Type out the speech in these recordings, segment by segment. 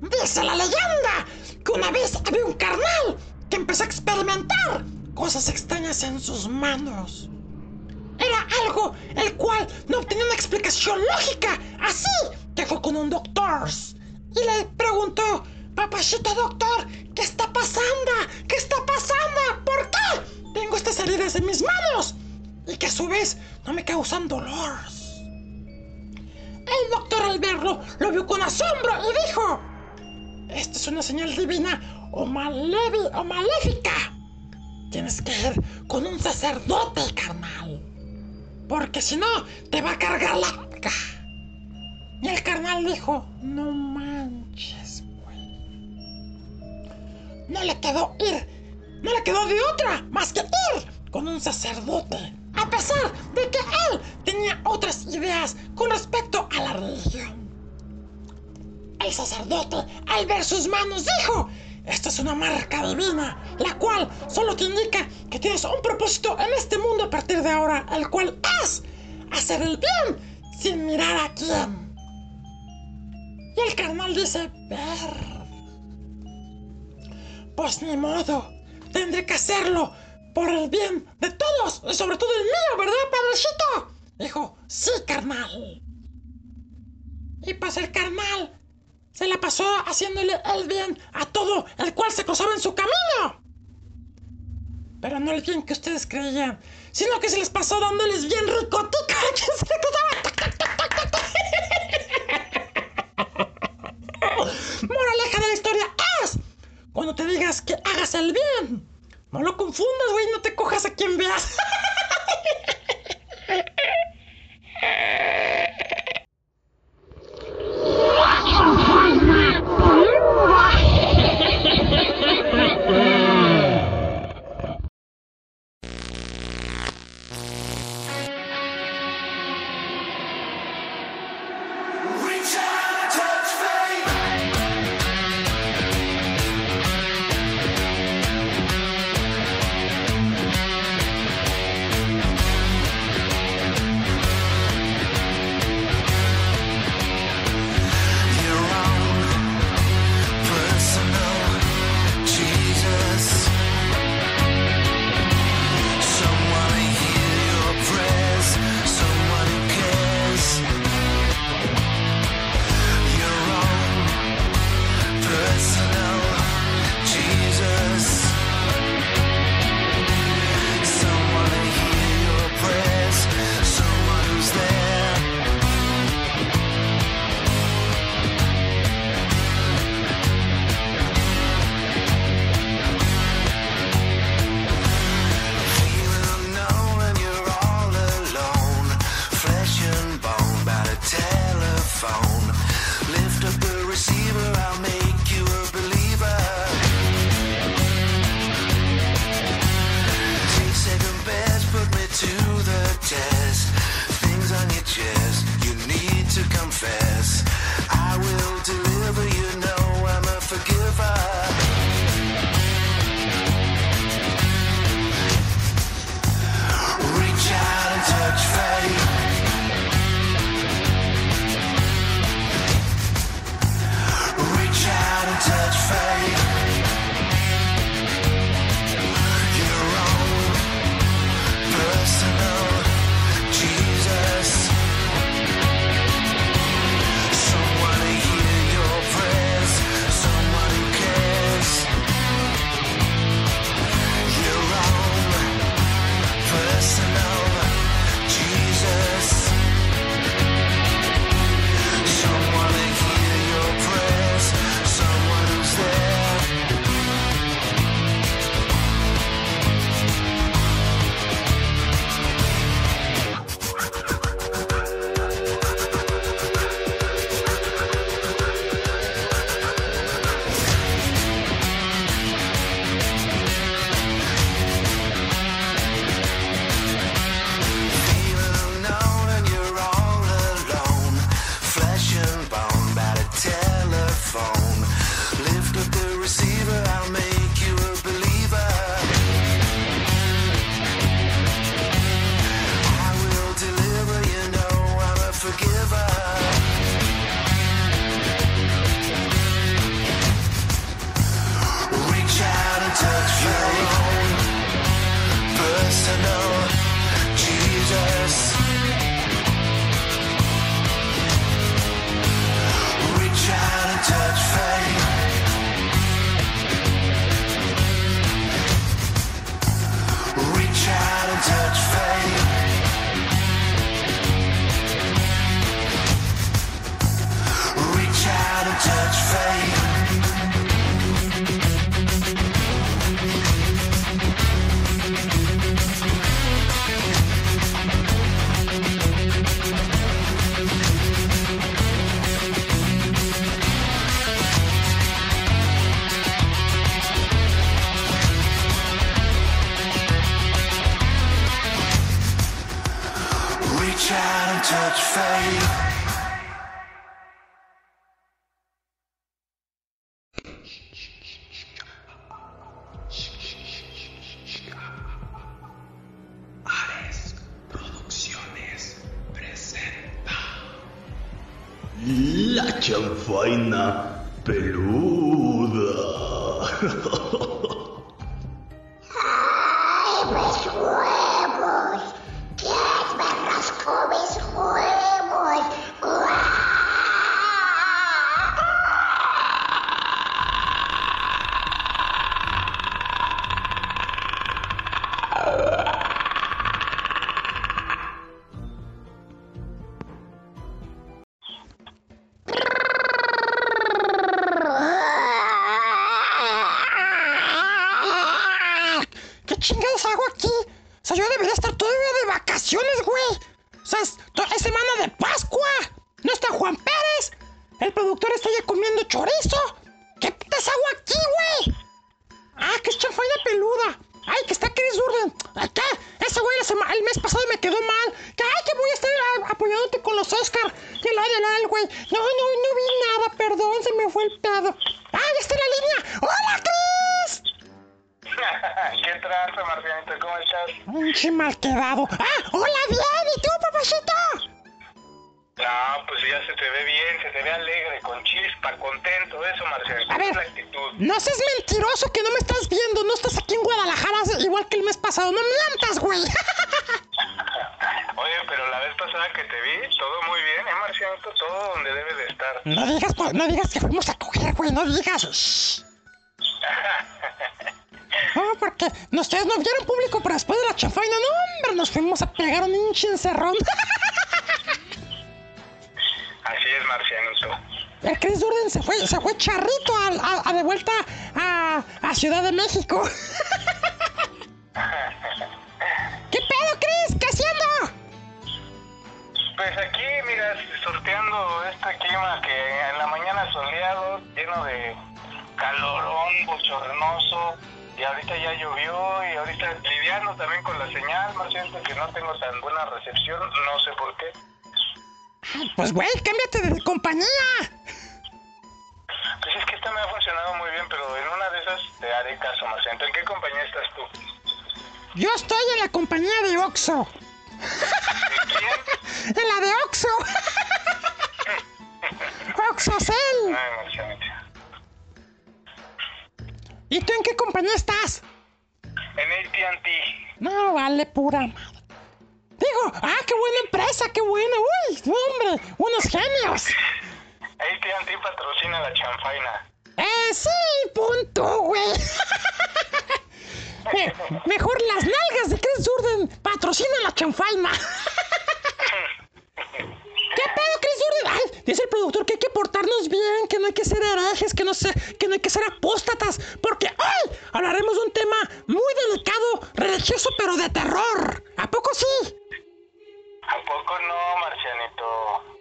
Dice la leyenda que una vez había un carnal que empezó a experimentar cosas extrañas en sus manos. Era algo el cual no obtenía una explicación lógica, así que fue con un doctor y le preguntó, papachito doctor, ¿qué está pasando? ¿Qué está pasando? ¿Por qué? Tengo estas heridas en mis manos y que a su vez no me causan dolor. El doctor al verlo lo vio con asombro y dijo, esta es una señal divina o, o maléfica. Tienes que ir con un sacerdote, carnal. Porque si no, te va a cargar la... Y el carnal dijo, no manches, güey. No le quedó ir, no le quedó de otra más que ir con un sacerdote. A pesar de que él tenía otras ideas con respecto a la religión. El sacerdote, al ver sus manos, dijo, esta es una marca divina, la cual solo te indica que tienes un propósito en este mundo a partir de ahora, el cual es hacer el bien sin mirar a quién. Y el carnal dice, ver. Pues ni modo, tendré que hacerlo por el bien de todos, y sobre todo el mío, ¿verdad, padrecito? Dijo, sí, carnal. Y pues el carnal se la pasó haciéndole el bien a todo el cual se cruzaba en su camino. Pero no el bien que ustedes creían, sino que se les pasó dándoles bien ricotica a quien se le cruzaba. Moraleja de la historia es, cuando te digas que hagas el bien, no lo confundas, güey, no te cojas a quien veas. Pinche mal quedado. ¡Ah! ¡Hola, bien! ¿Y tú, papachito? No, pues ya se te ve bien, se te ve alegre, con chispa, contento, eso, Marcianito. A ver. Es la actitud. No seas mentiroso que no me estás viendo. No estás aquí en Guadalajara igual que el mes pasado. No mientas, güey. Oye, pero la vez pasada que te vi, todo muy bien, ¿eh, Marcianito? Todo donde debe de estar. No digas, pues, no digas que fuimos a coger, güey. No digas. Porque no, ustedes no vieron público, pero después de la chafaina, no, hombre, nos fuimos a pegar un hinche encerrón. Así es, Marcianito. El Chris Durden se fue, se fue charrito a, a- a de vuelta a, a Ciudad de México. ¿Qué pedo, Chris? ¿Qué haciendo? Pues aquí, mira, sorteando este clima que en la mañana soleado, lleno de calorón, bochornoso, y ahorita ya llovió, y ahorita lidiando también con la señal, Marcianito, que no tengo tan buena recepción, no sé por qué. Pues, güey, cámbiate de compañía. Pues es que esta me ha funcionado muy bien, pero en una de esas te haré caso, Marcianito. ¿En qué compañía estás tú? Yo estoy en la compañía de Oxo. ¿De quién? En la de Oxo. Oxocel. Ay. ¿Y tú en qué compañía estás? En AT&T. No, vale, pura madre. Digo, ah, qué buena empresa, qué buena. Uy, hombre, unos genios. AT&T patrocina la chanfaina. Eh, sí, punto, güey. Me- mejor las nalgas de Chris Durden patrocinan la chanfaina. ¿Qué pedo, Chris? Ay, dice el productor que hay que portarnos bien, que no hay que ser herejes, que no, sé, que no hay que ser apóstatas, porque hoy hablaremos de un tema muy delicado, religioso, pero de terror. ¿A poco sí? ¿A poco no, Marcianito?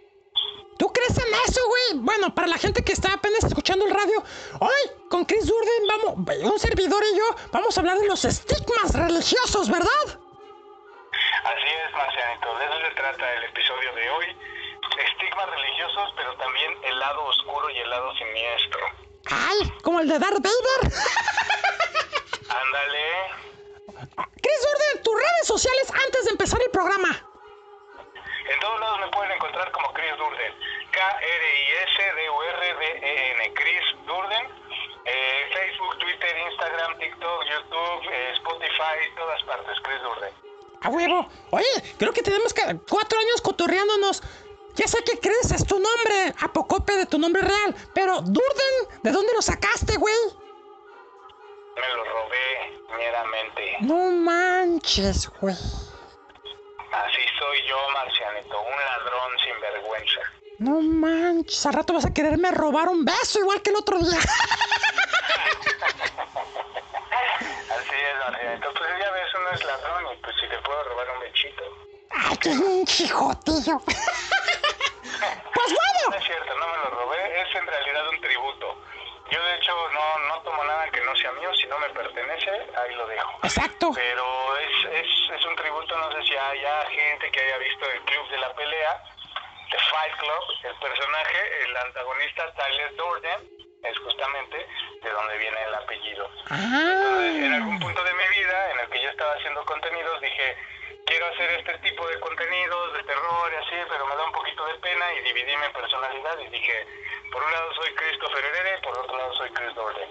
¿Tú crees en eso, güey? Bueno, para la gente que está apenas escuchando el radio, hoy con Chris Durden, vamos, un servidor y yo, vamos a hablar de los estigmas religiosos, ¿verdad? Así es, Marcianito. De eso se trata el episodio de hoy. Estigmas religiosos, pero también el lado oscuro y el lado siniestro. Ay, como el de Darth Vader. Ándale. Chris Durden, tus redes sociales antes de empezar el programa. En todos lados me pueden encontrar como Chris Durden. K-R-I-S-D-U-R-D-E-N. Chris Durden. Eh, Facebook, Twitter, Instagram, TikTok, YouTube, eh, Spotify, todas partes. Chris Durden. A huevo. Oye, creo que tenemos cuatro años cotorreándonos. Ya sé que Chris es tu nombre, Apocope de tu nombre real, pero Durden, ¿de dónde lo sacaste, güey? Me lo robé meramente. No manches, güey. Así soy yo, Marcianito. Un ladrón sin vergüenza. No manches, al rato vas a quererme robar un beso igual que el otro día. Así es, Marcianito. Pues ya ves, uno es ladrón y pues si te puedo robar un bechito. Ay, qué chijotillo. pues No bueno, es cierto, no me lo robé. Es en realidad un tributo. Yo de hecho no, no tomo nada que no sea mío. Si no me pertenece, ahí lo dejo. exacto. Pero es, es, es un tributo, no sé si haya gente que haya visto el Club la pelea de Fight Club, el personaje, el antagonista Tyler Durden, es justamente de donde viene el apellido. Entonces, en algún punto de mi vida en el que yo estaba haciendo contenidos, dije, quiero hacer este tipo de contenidos de terror y así, pero me da un poquito de pena y dividí mi personalidad y dije, por un lado soy Christopher Herrera y por otro lado soy Chris Dorden.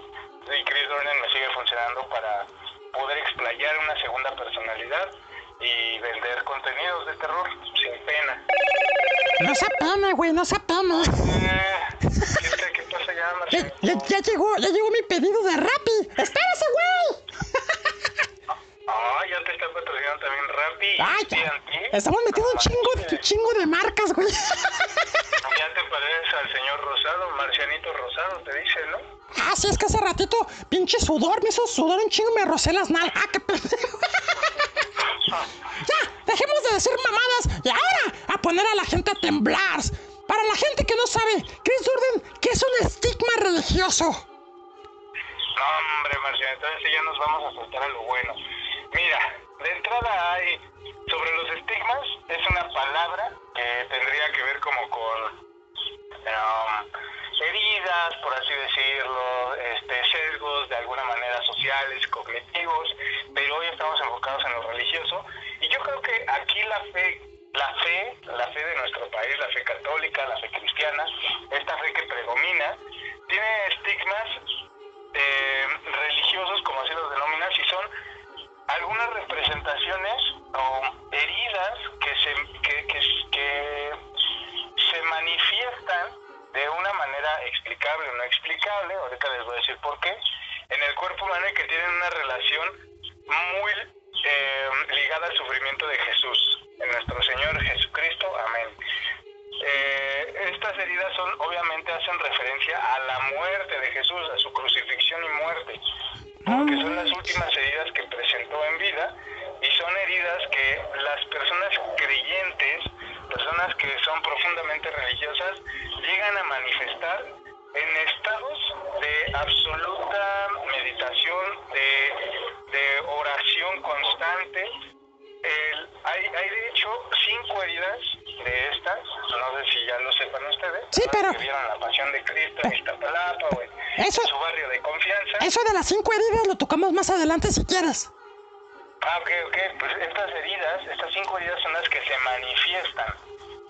Y Chris Dorden me sigue funcionando para poder explayar una segunda personalidad y vender contenidos de terror sin pena. No se apena, güey, no se apena. Eh, ¿qué, qué pasa ya, Ya, Marcelo? ya, ya llegó, ya llegó mi pedido de Rappi. ¡Espérese, güey! Ah, ya te está patrocinando y. Estamos metiendo un No chingo, de marcas, güey. Ya te pareces al señor Rosado, Marcianito Rosado, te dice, ¿no? Ah, sí, es que hace ratito, pinche sudor, me hizo sudor un chingo me rocé las nalgas. ¡Ah, qué pendejo! ya, dejemos de decir mamadas y ahora a poner a la gente a temblar. Para la gente que no sabe, Chris Durden, ¿qué es un estigma religioso? No, hombre, Marciano, entonces ya nos vamos a soltar a lo bueno. Mira, de entrada hay, sobre los estigmas, es una palabra que tendría que ver como con um, heridas, por así decirlo, este, sesgos de alguna manera sociales, cognitivos, pero hoy estamos enfocados en lo religioso. Y yo creo que aquí la fe, la fe, la fe de nuestro país, la fe católica, la fe cristiana, esta fe que predomina, tiene estigmas eh, religiosos, como así los denominan, y son algunas representaciones o heridas que se, que, que, que se manifiestan de una manera explicable o no explicable, ahorita les voy a decir por qué, en el cuerpo humano y que tienen una relación muy eh, ligada al sufrimiento de Jesús, en nuestro Señor Jesucristo, amén. Eh, estas heridas son, obviamente, hacen referencia a la muerte de Jesús, a su crucifixión y muerte, porque son las últimas heridas que vida y son heridas que las personas creyentes, personas que son profundamente religiosas, llegan a manifestar en estados de absoluta meditación, de, de oración constante. El- hay, hay de hecho cinco heridas de estas, no sé si ya lo sepan ustedes, Sí, pero- que vieron la pasión de Cristo en Iztapalapa o en, Eso- en su barrio de confianza. Eso de las cinco heridas lo tocamos más adelante si quieres. Ah, ok, ok. Pues estas heridas, estas cinco heridas son las que se manifiestan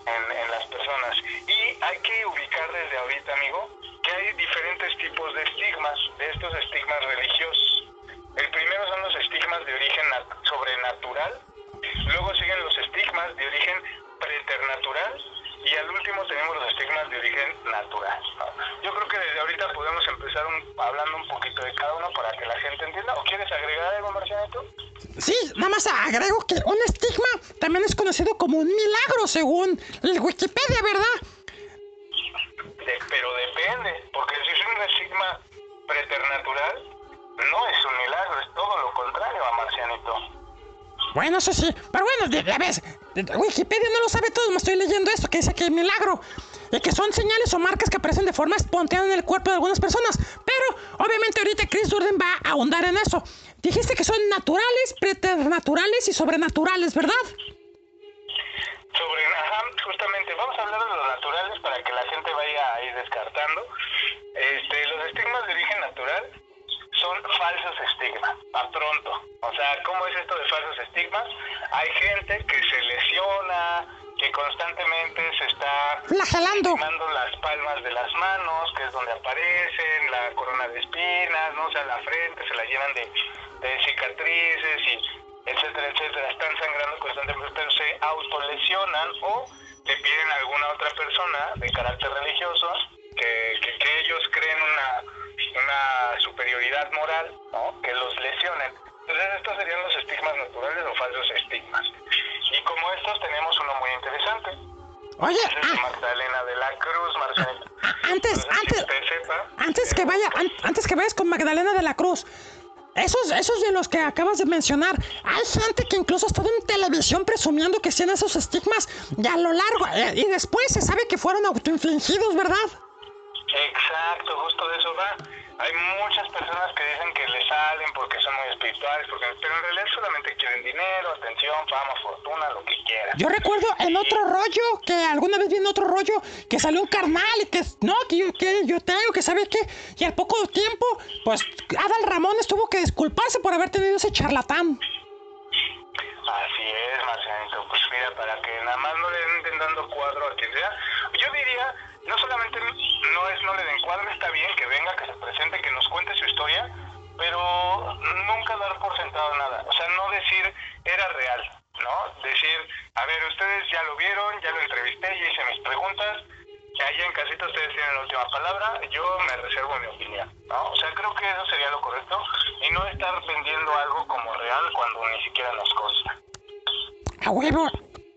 en, en las personas. Y hay que ubicar desde ahorita, amigo, que hay diferentes tipos de estigmas, de estos estigmas religiosos. El primero son los estigmas de origen nat- sobrenatural, luego siguen los estigmas de origen preternatural y al último tenemos los estigmas de origen natural. ¿no? Yo creo que desde ahorita podemos empezar un- hablando un poquito de cada uno para que la gente entienda. ¿O quieres agregar algo, Marcianito? Sí, nada más agrego que un estigma también es conocido como un milagro según el Wikipedia, ¿verdad? De- pero depende, porque si es un estigma preternatural, no es un milagro, es todo lo contrario a Marcianito. Bueno, eso sí. Pero bueno, ya ves, Wikipedia no lo sabe todo, me estoy leyendo esto que dice que milagro. Y que son señales o marcas que aparecen de forma espontánea en el cuerpo de algunas personas. Pero, obviamente, ahorita Chris Durden va a ahondar en eso. Dijiste que son naturales, preternaturales y sobrenaturales, ¿verdad? Sobre, justamente, vamos a hablar de los naturales para que la gente vaya a ir descartando. ¿Cómo es esto de falsos estigmas? Hay gente que se lesiona, que constantemente se está Flagelando. las palmas de las manos, que es donde aparecen, la corona de espinas, ¿no? O sea, la frente se la llenan de, de cicatrices y etcétera, etcétera. Están sangrando constantemente, pero se autolesionan o le piden a alguna otra persona de carácter religioso que, que, que ellos creen una, una superioridad moral, ¿no? Que los lesionen. Entonces estos serían los estigmas naturales o falsos estigmas. Y como estos tenemos uno muy interesante. Oye, Ese es de ah, Magdalena de la Cruz, Marcelo. ah, antes, No sé si antes, usted sepa. antes que vaya, an- antes que vayas con Magdalena de la Cruz. Esos, de los que acabas de mencionar, hay gente que incluso ha estado en televisión presumiendo que tienen esos estigmas y a lo largo, eh, y después se sabe que fueron autoinfligidos, ¿verdad? Exacto, justo de eso va. Hay muchas personas que dicen que le salen porque son muy espirituales, porque, pero en realidad solamente quieren dinero, atención, fama, fortuna, lo que quieras. Yo recuerdo en otro rollo, que alguna vez vi en otro rollo, que salió un carnal y que, no, que yo, que yo tengo, que sabe qué. Y al poco tiempo, pues Adal Ramones tuvo que disculparse por haber tenido ese charlatán. Así es, Marcianito. Pues mira, para que nada más no le den dando cuadro a quien sea, yo diría, no solamente no es no le den cuadro, está bien que venga, que se presente, que nos cuente su historia, pero nunca dar por sentado nada. O sea, no decir era real, ¿no? Decir, a ver, ustedes ya lo vieron, ya lo entrevisté, ya hice mis preguntas, que allá en casita ustedes tienen la última palabra, yo me reservo mi opinión, ¿no? O sea, creo que eso sería lo correcto y no estar vendiendo algo como real cuando ni siquiera nos consta. A huevo.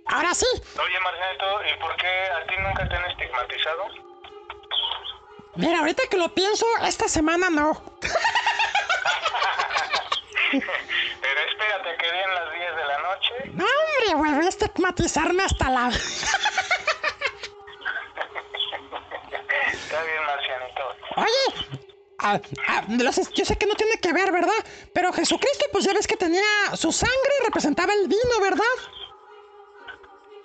Ahora sí. Oye, Marcianito, ¿y por qué a ti nunca te han estigmatizado? Mira, ahorita que lo pienso, esta semana no. Pero espérate que den las 10 de la noche. Hombre, güey, voy a estigmatizarme hasta la... Está bien, Marcianito. Oye, ah, ah, los- yo sé que no tiene que ver, ¿verdad? Pero Jesucristo, pues ya ves que tenía su sangre representaba el vino, ¿verdad?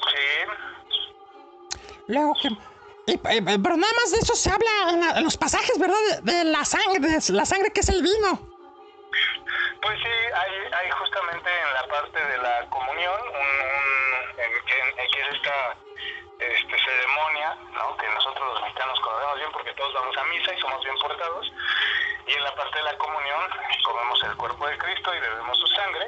Sí, Luego que... y- y- pero nada más de eso se habla en, la- en los pasajes, ¿verdad? De, de la sangre, de la sangre que es el vino. Pues sí, hay, hay justamente en la parte de la comunión, un, un- en, que, en que es esta este, ceremonia, ¿no? que nosotros los mexicanos conocemos bien porque todos vamos a misa y somos bien portados, y en la parte de la comunión comemos el cuerpo de Cristo y bebemos su sangre.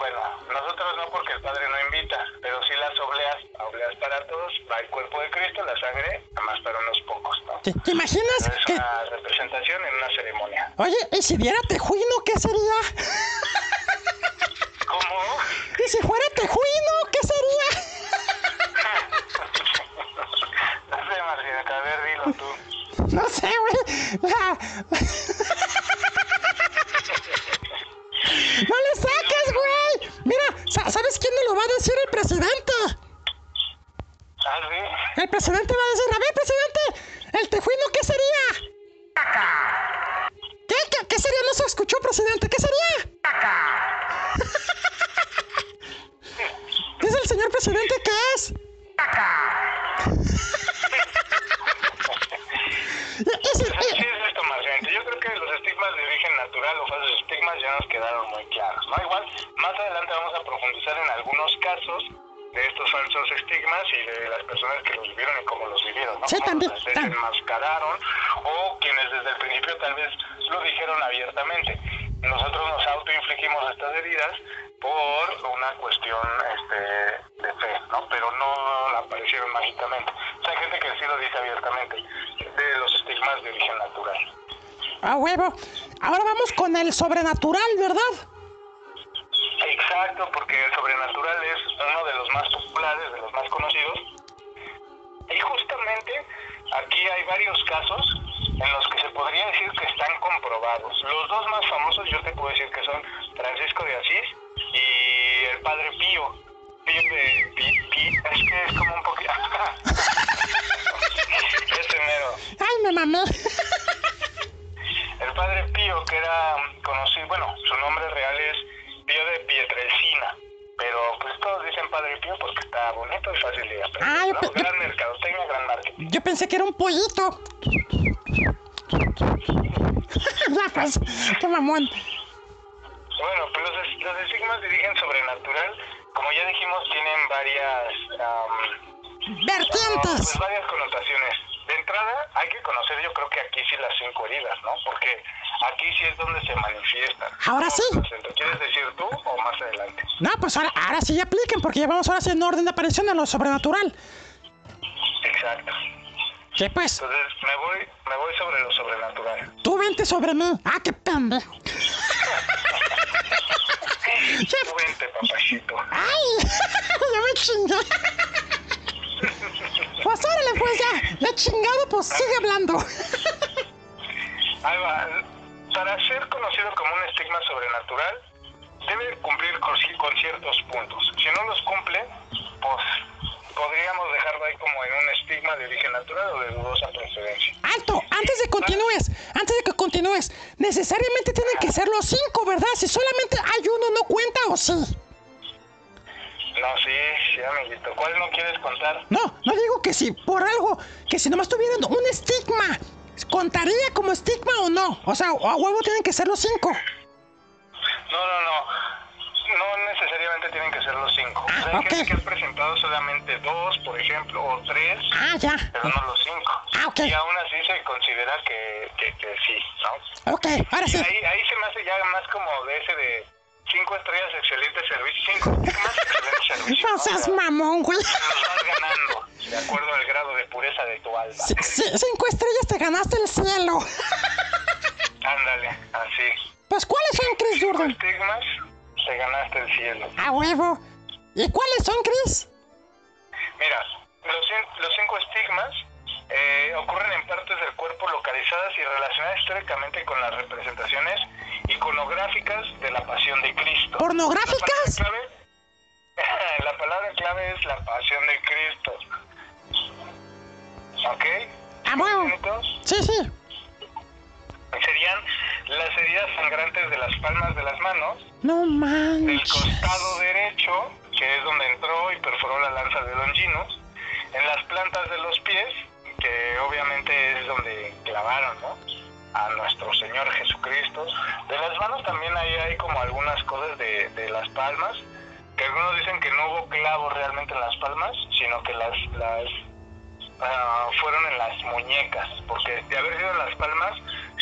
Bueno, nosotros no porque el Padre no invita, pero sí las obleas, obleas para todos, va el cuerpo de Cristo, la sangre, más para unos pocos, ¿no? ¿Te, te imaginas Es que... una representación en una ceremonia. Oye, ¿y si diera tejuino, qué sería? ¿Cómo? ¿Y si fuera tejuino, qué sería? No sé, Marcina, a ver, dilo tú. No sé, güey. La- ¡No le saques, güey! Mira, sa- ¿sabes quién me lo va a decir el presidente? El presidente va a decir, a ver, presidente, ¿el tejuino qué sería? ¿Qué, qué, qué sería? No se escuchó, presidente, ¿qué sería? Dice el señor presidente que es y si- Pues y- así es esto, Marcianito. Yo creo que los estigmas de origen natural o falsos estigmas ya nos quedaron muy claros, ¿no? Igual, más adelante vamos a profundizar en algunos casos de estos falsos estigmas y de las personas que los vivieron y cómo los vivieron, ¿no? Sí, también, desenmascararon o quienes desde el principio tal vez lo dijeron abiertamente. Nosotros nos autoinfligimos estas heridas por una cuestión este, de fe, ¿no? Pero no aparecieron mágicamente. O sea, hay gente que sí lo dice abiertamente de los estigmas de origen natural. A huevo. Ahora vamos con el sobrenatural, ¿verdad? Exacto, porque el sobrenatural varios casos en los que se podría decir que están comprobados. Los dos más famosos yo te puedo decir que son Francisco de Asís pensé que era un pollito. ya, pues, qué mamón. Bueno, pues los, los estigmas de origen sobrenatural, como ya dijimos, tienen varias, no, Vertientes. pues varias connotaciones. De entrada, hay que conocer, yo creo que aquí sí las cinco heridas, ¿no? Porque aquí sí es donde se manifiestan. Ahora ¿Cómo sí. ¿Quieres decir tú o más adelante? No, pues ahora, ahora sí apliquen, porque ya vamos ahora sí en orden de aparición a lo sobrenatural. Exacto. Sí, pues, Entonces me voy, me voy sobre lo sobrenatural. tú vente sobre mí. Ah, qué pendejo. Tú vente, papachito. ¡Ay! ya me chingué. Pues órale, pues ya. Ya chingado, pues sigue hablando. Ahí va. Para ser conocido como un estigma sobrenatural, debe cumplir con ciertos puntos. Si no los cumple, pues podríamos dejarlo ahí como en un estigma de origen natural o de dudosa procedencia. Alto, antes de continúes, antes de que continúes, necesariamente tienen que ser los cinco, ¿verdad? Si solamente hay uno, ¿no cuenta o sí? No, sí, sí, amiguito. ¿Cuál no quieres contar? No, no digo que si por algo, que si nomás tuvieran un estigma, ¿contaría como estigma o no? O sea, a huevo tienen que ser los cinco. No, no, no. No necesariamente tienen que ser los cinco. Ah, O sea, hay ok. gente que ha presentado solamente dos, por ejemplo, o tres, Ah, ya. pero no los cinco. Ah, ok. Y aún así se considera que, que, que sí, ¿no? Ok, ahora sí. Ahí, ahí se me hace ya más como de ese de cinco estrellas, excelente servicio. Cinco más excelente servicio. No seas sea, mamón, güey. los vas ganando de acuerdo al grado de pureza de tu alma. Sí, cinco estrellas te ganaste el cielo. Ándale, así. Pues, ¿cuáles son, Chris Jordan? Estigmas, te ganaste el cielo. A huevo. ¿Y cuáles son, Chris? Mira, los, los cinco estigmas eh, ocurren en partes del cuerpo localizadas y relacionadas históricamente con las representaciones iconográficas de la pasión de Cristo. ¿Pornográficas? La palabra clave, la palabra clave es la pasión de Cristo. ¿Ok? A huevo. Bonitos. Sí, sí. Serían las heridas sangrantes de las palmas de las manos, No del manches. costado derecho, que es donde entró y perforó la lanza de Longinus, en las plantas de los pies, que obviamente es donde clavaron, ¿no? A nuestro Señor Jesucristo. De las manos también ahí hay como algunas cosas de, de las palmas, que algunos dicen que no hubo clavos realmente en las palmas, sino que las, las ah, fueron en las muñecas, porque de haber sido en las palmas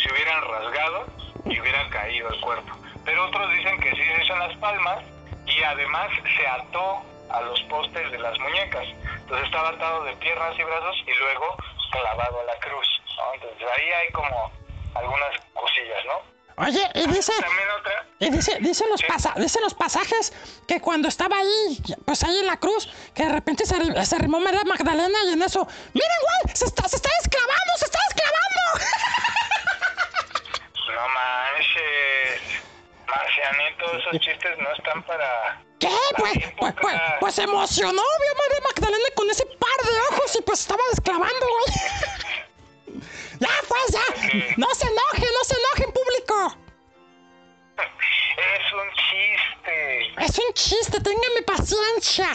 se hubieran rasgado y hubiera caído el cuerpo. Pero otros dicen que sí se hizo en las palmas y además se ató a los postes de las muñecas. Entonces estaba atado de piernas y brazos y luego clavado a la cruz. ¿no? Entonces ahí hay como algunas cosillas, ¿no? Oye, y dice, otra, y dice, dice los pasa, dice los pasajes que cuando estaba ahí, pues ahí en la cruz, que de repente se, se arrimó María Magdalena y en eso, miren, güey, se está, se está desclavando, se está desclavando. no manches, Marcianito, esos chistes no están para... ¿Qué? Pues, pues, pues, época. pues se emocionó, vio María Magdalena con ese par de ojos y pues estaba desclavando, güey. ya, pues, ya. No se enojen, no se enojen, público. Es un chiste. Es un chiste, ténganme paciencia.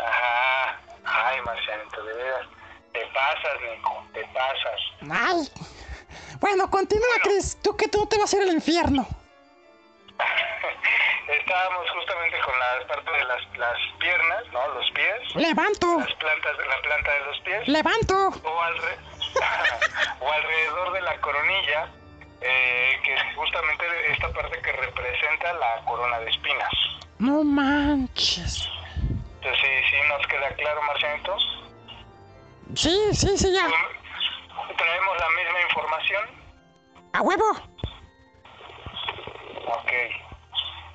Ajá. Ay, Marcianito, de veras. Te pasas, Nico, te pasas. Ay. Bueno, continúa, Chris. Tú que tú te vas a ir al infierno. Estábamos justamente con la parte de las, las piernas, ¿no? Los pies. Levanto, Las plantas, la planta de los pies. levanto. o, alre- o alrededor de la coronilla, eh, que es justamente esta parte que representa la corona de espinas. No manches. Entonces, sí, sí, nos queda claro, Marcianito. Sí, sí, sí, ya. Traemos la misma información. A huevo. Ok.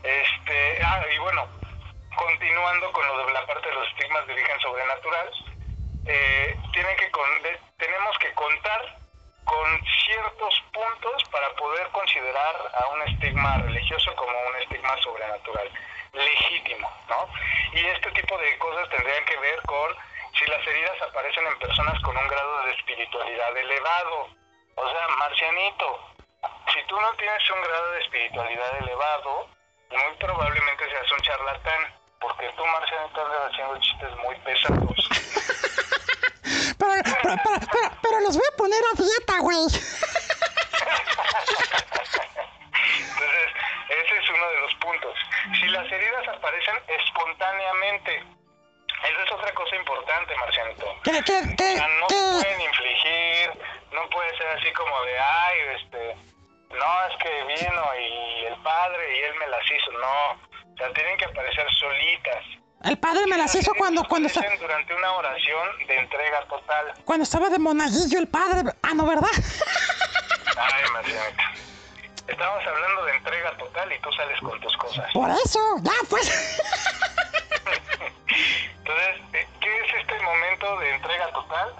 Este, ah, y bueno, continuando con lo de la parte de los estigmas de origen sobrenatural, eh, tienen que con- de- tenemos que contar con ciertos puntos para poder considerar a un estigma religioso como un estigma sobrenatural, legítimo, ¿no? Y este tipo de cosas tendrían que ver con si las heridas aparecen en personas con un grado de espiritualidad elevado. O sea, Marcianito, si tú no tienes un grado de espiritualidad elevado, muy probablemente seas un charlatán, porque tú, Marcianito, andas haciendo chistes muy pesados. Pero, pero, pero, los voy a poner a dieta, güey. Entonces, ese es uno de los puntos. Si las heridas aparecen espontáneamente, esa es otra cosa importante, Marcianito. No pueden infligir, no puede ser así como de, ay, este, no, es que vino y el padre y él me las hizo, no. O sea, tienen que aparecer solitas. El padre me las hizo cuando, cuando, esta- Aparecen durante una oración de entrega total. cuando estaba de monaguillo el padre. Ah, no, ¿verdad? Ay, Marcianita. Estamos hablando de entrega total y tú sales con tus cosas. Por eso, ya, pues. Entonces, eh, ¿qué es este momento de entrega total?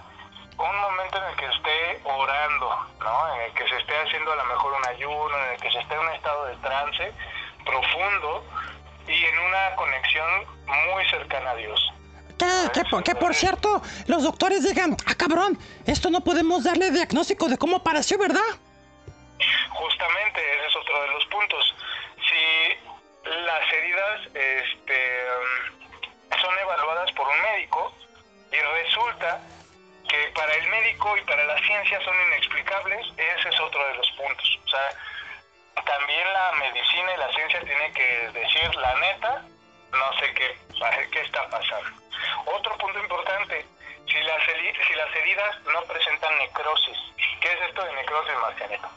Un momento en el que esté orando, ¿no? En el que se esté haciendo a lo mejor un ayuno, en el que se esté en un estado de trance profundo y en una conexión muy cercana a Dios. Que, que, por- que por cierto, los doctores digan, ah, cabrón, esto no podemos darle diagnóstico de cómo apareció, ¿verdad? Justamente, son inexplicables, ese es otro de los puntos. O sea, también la medicina y la ciencia tienen que decir la neta, no sé qué, qué está pasando. Otro punto importante, si las, si las heridas no presentan necrosis, ¿qué es esto de necrosis, Marcianito?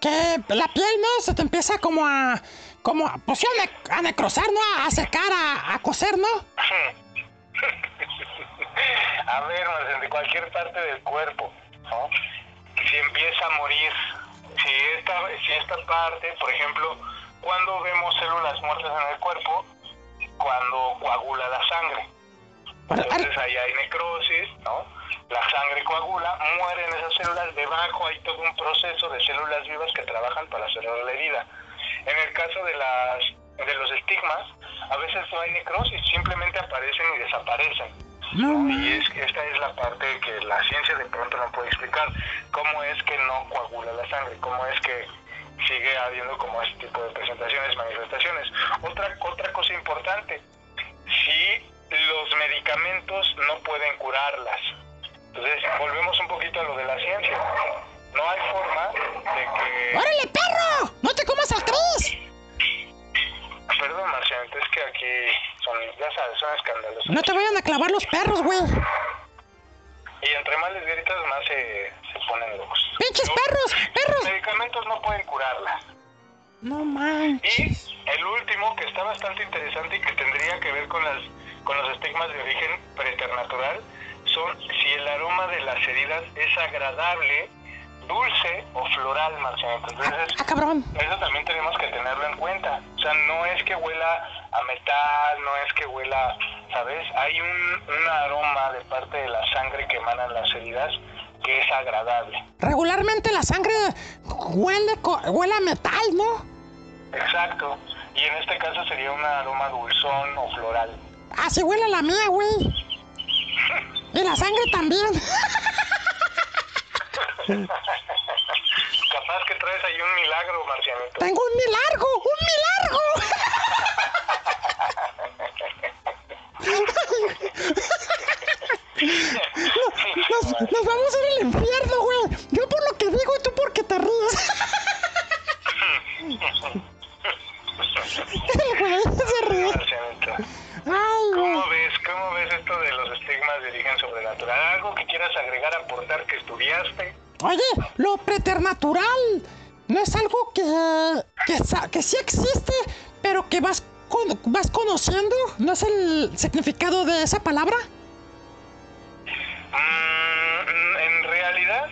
Que la piel, ¿no? Se te empieza como a... Como a, pues sí, a, ne- a necrosar, ¿no? A secar, a, a coser, ¿no? a ver, Marcel, de cualquier parte del cuerpo. Si empieza a morir, si esta, si esta parte, por ejemplo, cuando vemos células muertas en el cuerpo, cuando coagula la sangre. Entonces ahí hay necrosis, ¿no? La sangre coagula, mueren esas células, debajo hay todo un proceso de células vivas que trabajan para cerrar la herida. En el caso de las de los estigmas, a veces no hay necrosis, simplemente aparecen y desaparecen. No, Y es que esta es la parte que la ciencia de pronto no puede explicar. ¿Cómo es que no coagula la sangre? ¿Cómo es que sigue habiendo como este tipo de presentaciones, manifestaciones? Otra, otra cosa importante, si los medicamentos no pueden curarlas. Entonces, volvemos un poquito a lo de la ciencia. No hay forma de que... ¡Órale, perro! ¡No te comas al Cris! Perdón, Marciano, es que aquí son, ya sabes, son escándalos. No te vayan a clavar los perros, güey. Y entre más les gritas, más se, se ponen locos. ¡Pinches No, perros! ¡Perros! Los medicamentos no pueden curarlas. No Y manches. el último, que está bastante interesante y que tendría que ver con las con los estigmas de origen preternatural, son si el aroma de las heridas es agradable, dulce o floral, Marciano. Entonces, Ah, cabrón. eso también tenemos que tenerlo en cuenta. O sea, no es que huela a metal, no es que huela, ¿sabes? Hay un, un aroma de parte de la sangre que emanan las heridas que es agradable. Regularmente la sangre huele, huele a metal, ¿no? Exacto. Y en este caso sería un aroma dulzón o floral. Así huele a la mía, güey. Y la sangre también. Capaz que traes ahí un milagro, Marcianito. Tengo un milargo, un milargo. Nos, nos vamos a ir al infierno, güey. Yo por lo que digo y tú porque te ríes. El güey se ríe. ¿Cómo ves, ¿Cómo ves esto de los estigmas de origen sobrenatural? ¿Algo que quieras agregar, aportar que estudiaste? Oye, lo preternatural no es algo que, que, que sí existe, pero que vas, con- vas conociendo. ¿No es el significado de esa palabra? Mm, en realidad,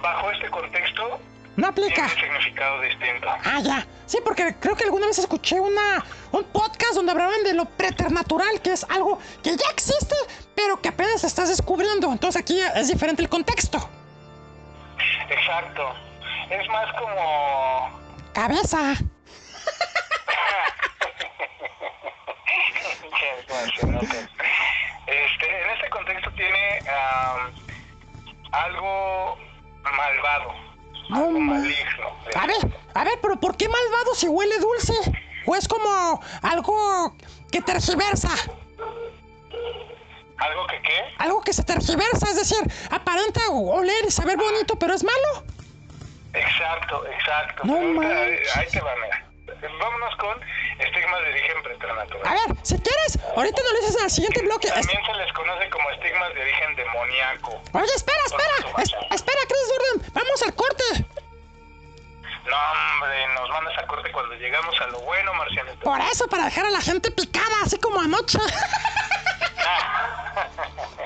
bajo este contexto, No aplica. tiene un significado distinto. Ah, ya. Sí, porque creo que alguna vez escuché una, un podcast donde hablaban de lo preternatural, que es algo que ya existe, pero que apenas estás descubriendo. Entonces aquí es diferente el contexto. Exacto. Es más como... Cabeza. este, en este contexto tiene am, algo A ver, a ver, pero ¿por qué malvado si huele dulce? ¿O es como algo que tergiversa? ¿Algo que qué? Algo que se tergiversa, es decir, aparenta oler y saber bonito, pero es malo. Exacto, exacto. No ahorita, manches. ahí te va, mira. Vámonos con estigmas de origen preternatural. A ver, si quieres, ahorita nos lo dices el siguiente bloque. También se les conoce como estigmas de origen demoníaco. Oye, espera, espera. Es- espera, Chris Gordon. Vamos al corte. No, hombre, nos mandas a corte cuando llegamos a lo bueno, Marcianito. Por eso, para dejar a la gente picada, así como anoche.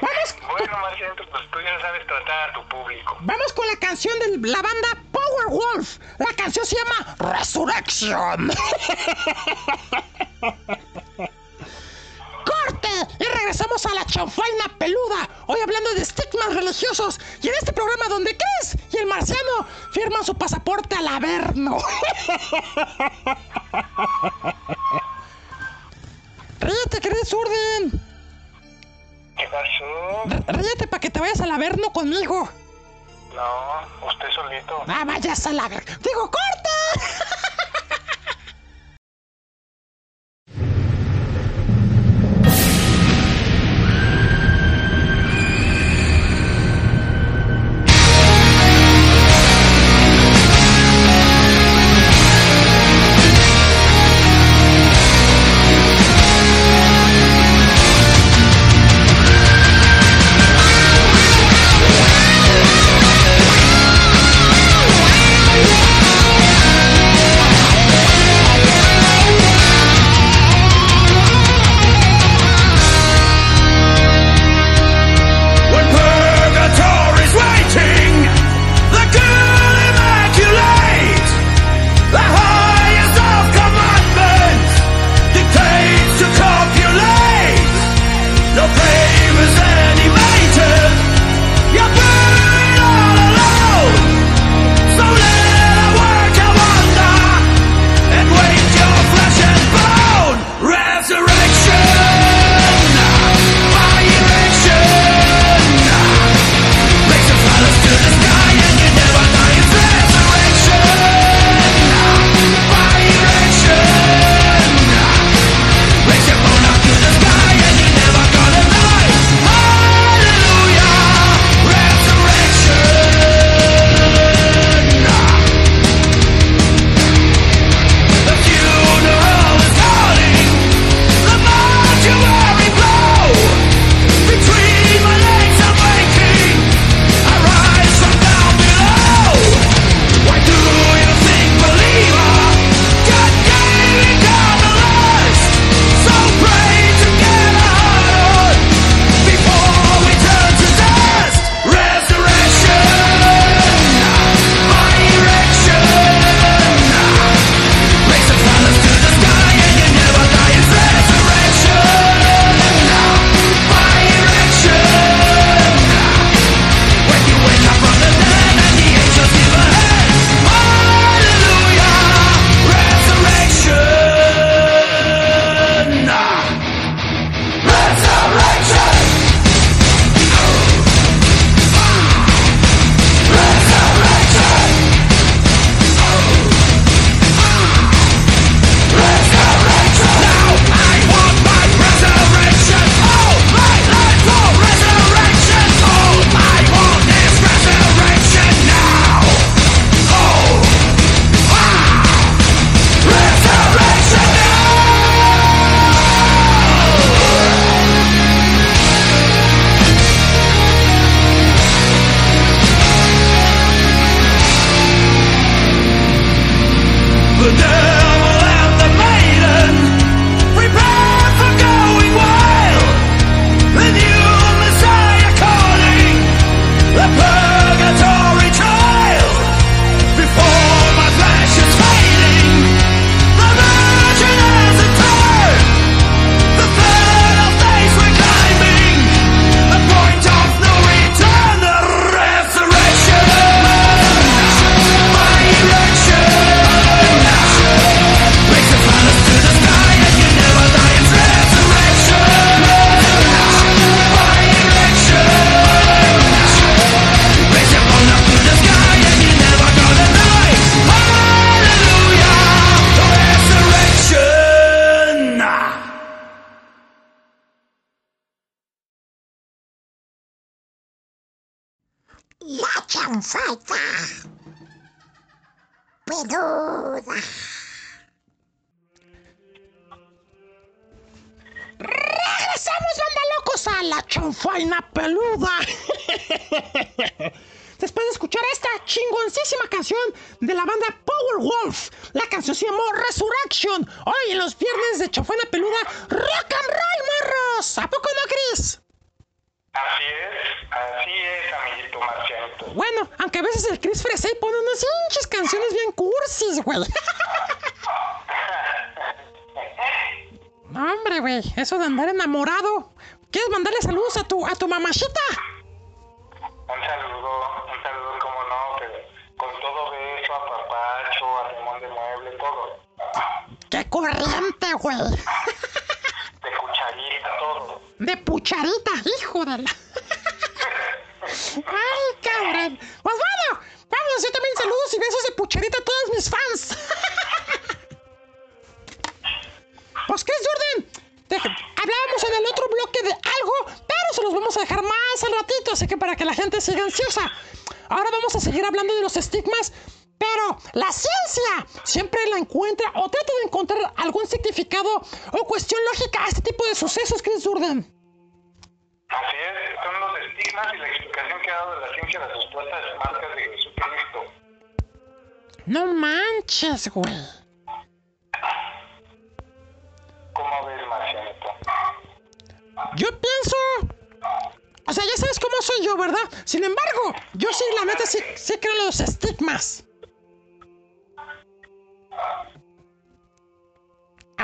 Vamos, Bueno, Marcianito, pues tú ya sabes tratar a tu público. vamos con la canción de la banda Powerwolf. La canción se llama Resurrection. Y regresamos a la chanfaina peluda. Hoy hablando de estigmas religiosos. Y en este programa donde Chris y el marciano firman su pasaporte al Averno. Ríete, Chris Urden. ¿Qué pasó? Ríete para que te vayas al Averno conmigo. No, usted solito. Ah, vayas a la... Digo, corta.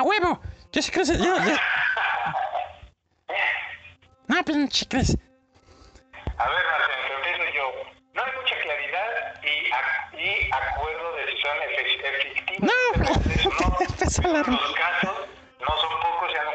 huevo! Yo sí creo. Yo, yo... No, pues no chicles. A ver, Martín, lo entiendo yo. No hay mucha claridad y, ac y acuerdo de si son efectivos. No, empezó la... Los casos no son pocos, se han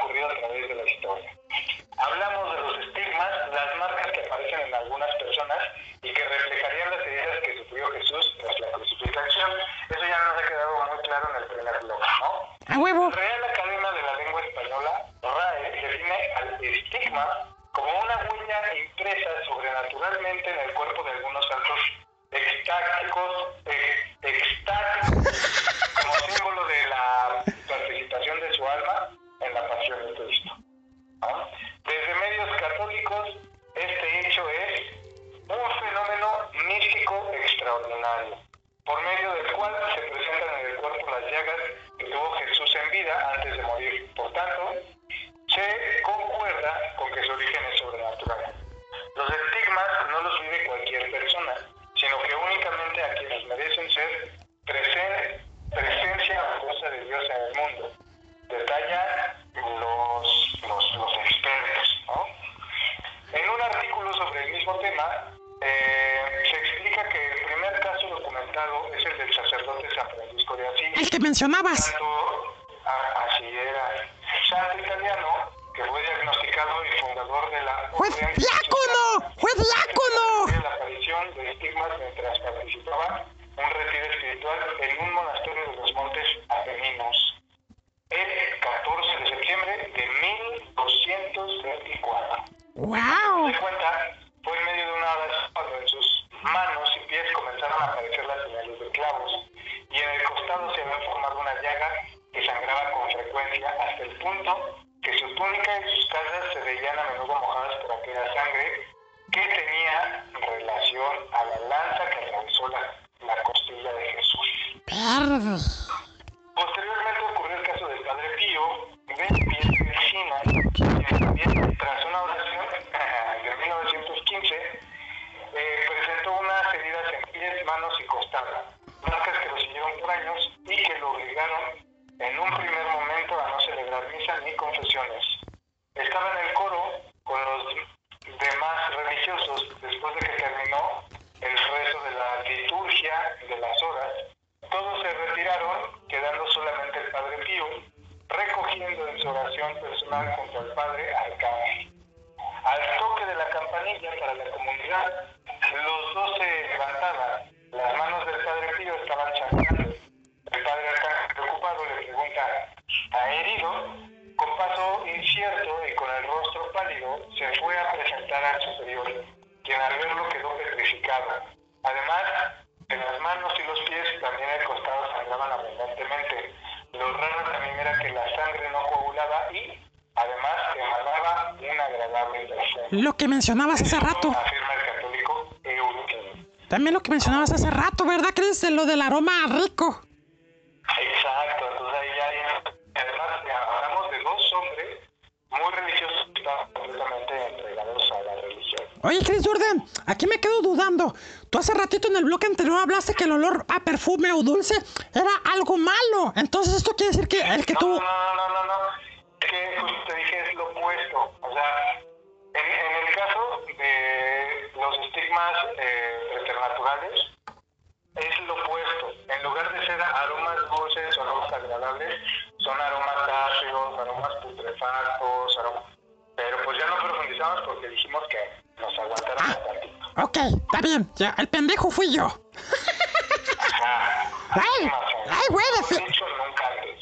aromas... Pero pues ya no profundizamos porque dijimos que nos aguantáramos un tantito. Ok, está bien. Ya, el pendejo fui yo. Ajá. Ay, Más ay, güey, defi-.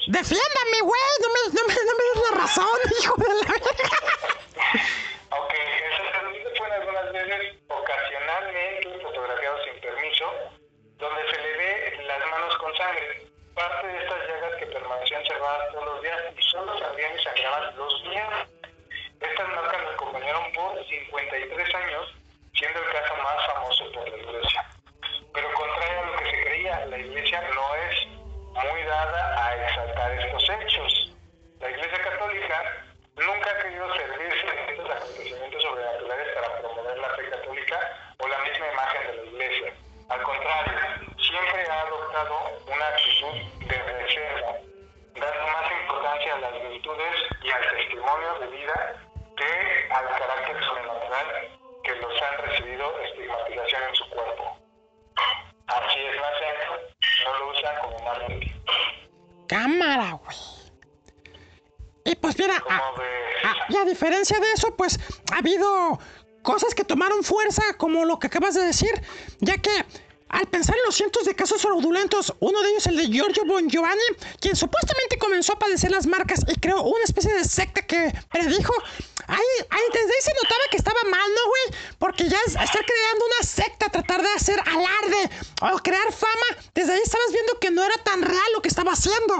Defiéndame, güey. No me, no, me, no me des la razón, hijo de la verga. Tomaron fuerza, como lo que acabas de decir, ya que al pensar en los cientos de casos fraudulentos, uno de ellos el de Giorgio Bon Giovanni, quien supuestamente comenzó a padecer las marcas y creó una especie de secta que predijo, ahí, ahí desde ahí se notaba que estaba mal, ¿no, güey? Porque ya es estar creando una secta, tratar de hacer alarde o crear fama, desde ahí estabas viendo que no era tan real lo que estaba haciendo.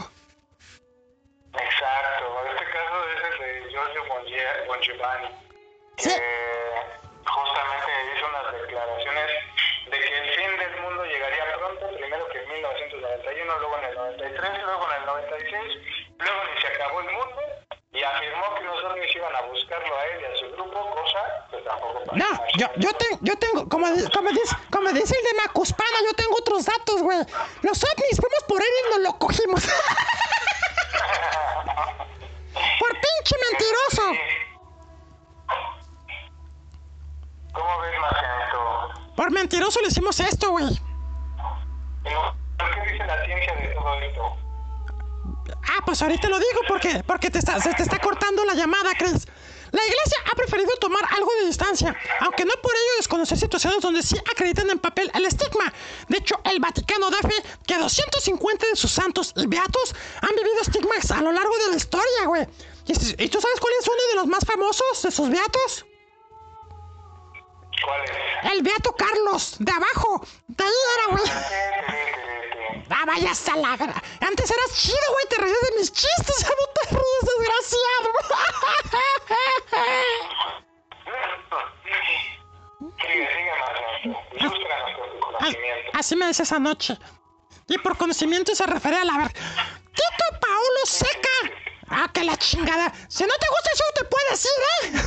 Exacto, este caso es el de Giorgio Bongiovanni, que Sí. Justamente hizo unas declaraciones de que el fin del mundo llegaría pronto, primero que en 1991, luego en el 93, luego en el 96, luego ni se acabó el mundo, y afirmó que los ovnis iban a buscarlo a él y a su grupo, cosa que tampoco pasó. No, yo, yo, tengo, yo tengo, como, como, dice, como dice el de Macuspana, yo tengo otros datos, güey. Los ovnis, fuimos por él y nos lo cogimos. por pinche mentiroso. ¿Cómo ves? Por mentiroso le hicimos esto, güey. ¿Qué dice la ciencia de todo esto? Ah, pues ahorita lo digo porque, porque te está, se te está cortando la llamada, Chris. La iglesia ha preferido tomar algo de distancia, aunque no por ello desconocer situaciones donde sí acreditan en papel el estigma. De hecho, el Vaticano da fe que 250 de sus santos y beatos han vivido estigmas a lo largo de la historia, güey. ¿Y, y tú sabes cuál es uno de los más famosos de sus beatos? ¿Cuál es? El beato Carlos, de abajo. De ahí era, güey. Ah, vaya a la verga. Antes eras chido, güey. Te reías de mis chistes. Ya no te ríes, desgraciado. Sigue, sigue, conocimiento. Así me decía esa noche. Y por conocimiento se refiere a la verga. Tito Paolo Seca. Ah, que la chingada. Si no te gusta eso, te puedes ir, ¿eh?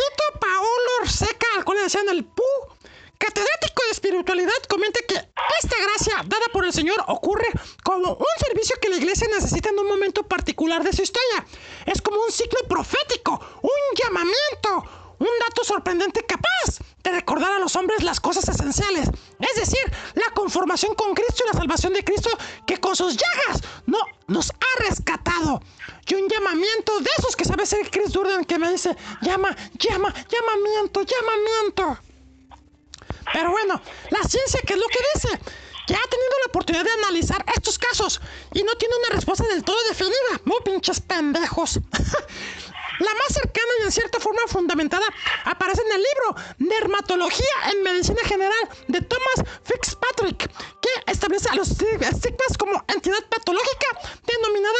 Tito Paolo Seca, al cual le decían el Pu, catedrático de espiritualidad, comenta que esta gracia dada por el Señor ocurre como un servicio que la iglesia necesita en un momento particular de su historia. Es como un ciclo profético, un llamamiento, un dato sorprendente capaz de recordar a los hombres las cosas esenciales, es decir, la conformación con Cristo y la salvación de Cristo que con sus llagas no nos ha rescatado. Y un llamamiento de esos que sabe ser Chris Durden que me dice, llama, llama, llamamiento, llamamiento. Pero bueno, la ciencia, ¿qué es lo que dice? Que ha tenido la oportunidad de analizar estos casos y no tiene una respuesta del todo definida. Muy pinches pendejos. La más cercana y en cierta forma fundamentada aparece en el libro Dermatología en Medicina General de Thomas Fitzpatrick, que establece a los estigmas como entidad patológica denominada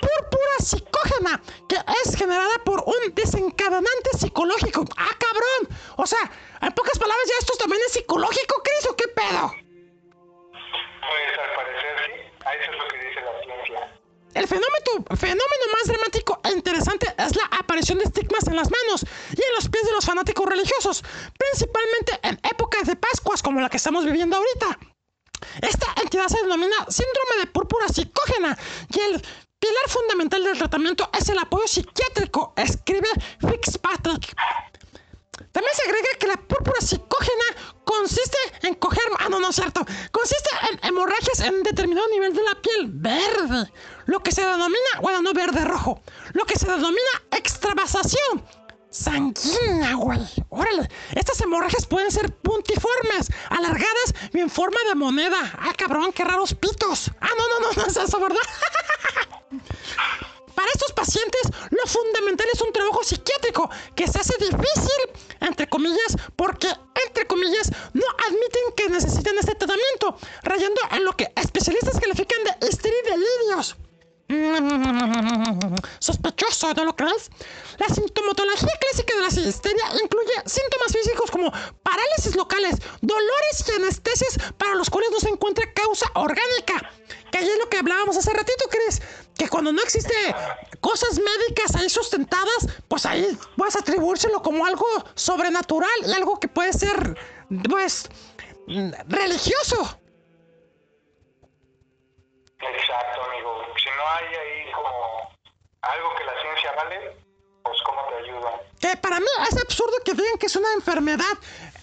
púrpura psicógena, que es generada por un desencadenante psicológico. ¡Ah, cabrón! O sea, en pocas palabras, ¿ya esto también es psicológico, Cris, o qué pedo? Pues al parecer sí, a eso es lo que dice. El fenómeno, más dramático e interesante es la aparición de estigmas en las manos y en los pies de los fanáticos religiosos, principalmente en épocas de Pascuas como la que estamos viviendo ahorita. Esta entidad se denomina síndrome de púrpura psicógena y el pilar fundamental del tratamiento es el apoyo psiquiátrico, escribe Fitzpatrick. También se agrega que la púrpura psicógena consiste en coger... Ah, no, no es cierto. Consiste en hemorragias en determinado nivel de la piel verde. Lo que se denomina... Bueno, no verde, rojo. Lo que se denomina extravasación sanguínea, güey. Órale. Estas hemorragias pueden ser puntiformes, alargadas y en forma de moneda. Ah, cabrón, qué raros pitos. Ah, no, no, no, no es eso, ¿verdad? Para estos pacientes, lo fundamental es un trabajo psiquiátrico que se hace difícil, entre comillas, porque, entre comillas, no admiten que necesiten este tratamiento, rayando en lo que especialistas califican de histeria y delirios. Sospechoso, ¿no lo crees? La sintomatología clásica de la histeria incluye síntomas físicos como parálisis locales, dolores y anestesias para los cuales no se encuentra causa orgánica. Que ahí es lo que hablábamos hace ratito, Chris. Que cuando no existe cosas médicas ahí sustentadas, pues ahí puedes atribuírselo como algo sobrenatural algo que puede ser, pues, religioso. Exacto, amigo. Hay ahí como algo que la ciencia vale, pues ¿cómo te ayuda? Que para mí es absurdo que digan que es una enfermedad,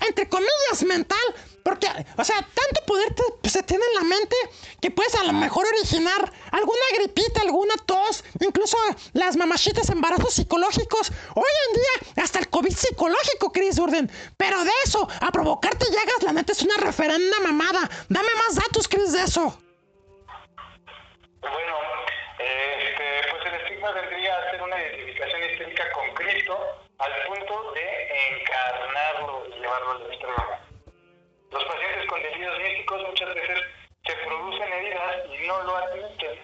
entre comillas, mental. Porque, o sea, tanto poder te- se tiene en la mente que puedes a lo mejor originar alguna gripita, alguna tos, incluso las mamachitas embarazos psicológicos. Hoy en día, hasta el COVID psicológico, Chris Urden. Pero de eso, a provocarte llagas, la neta es una referenda mamada. Dame más datos, Chris, de eso. Bueno, este, pues el estigma vendría a ser una identificación histérica con Cristo al punto de encarnarlo y llevarlo al extremo. Los pacientes con delirios místicos muchas veces se producen heridas y no lo admiten.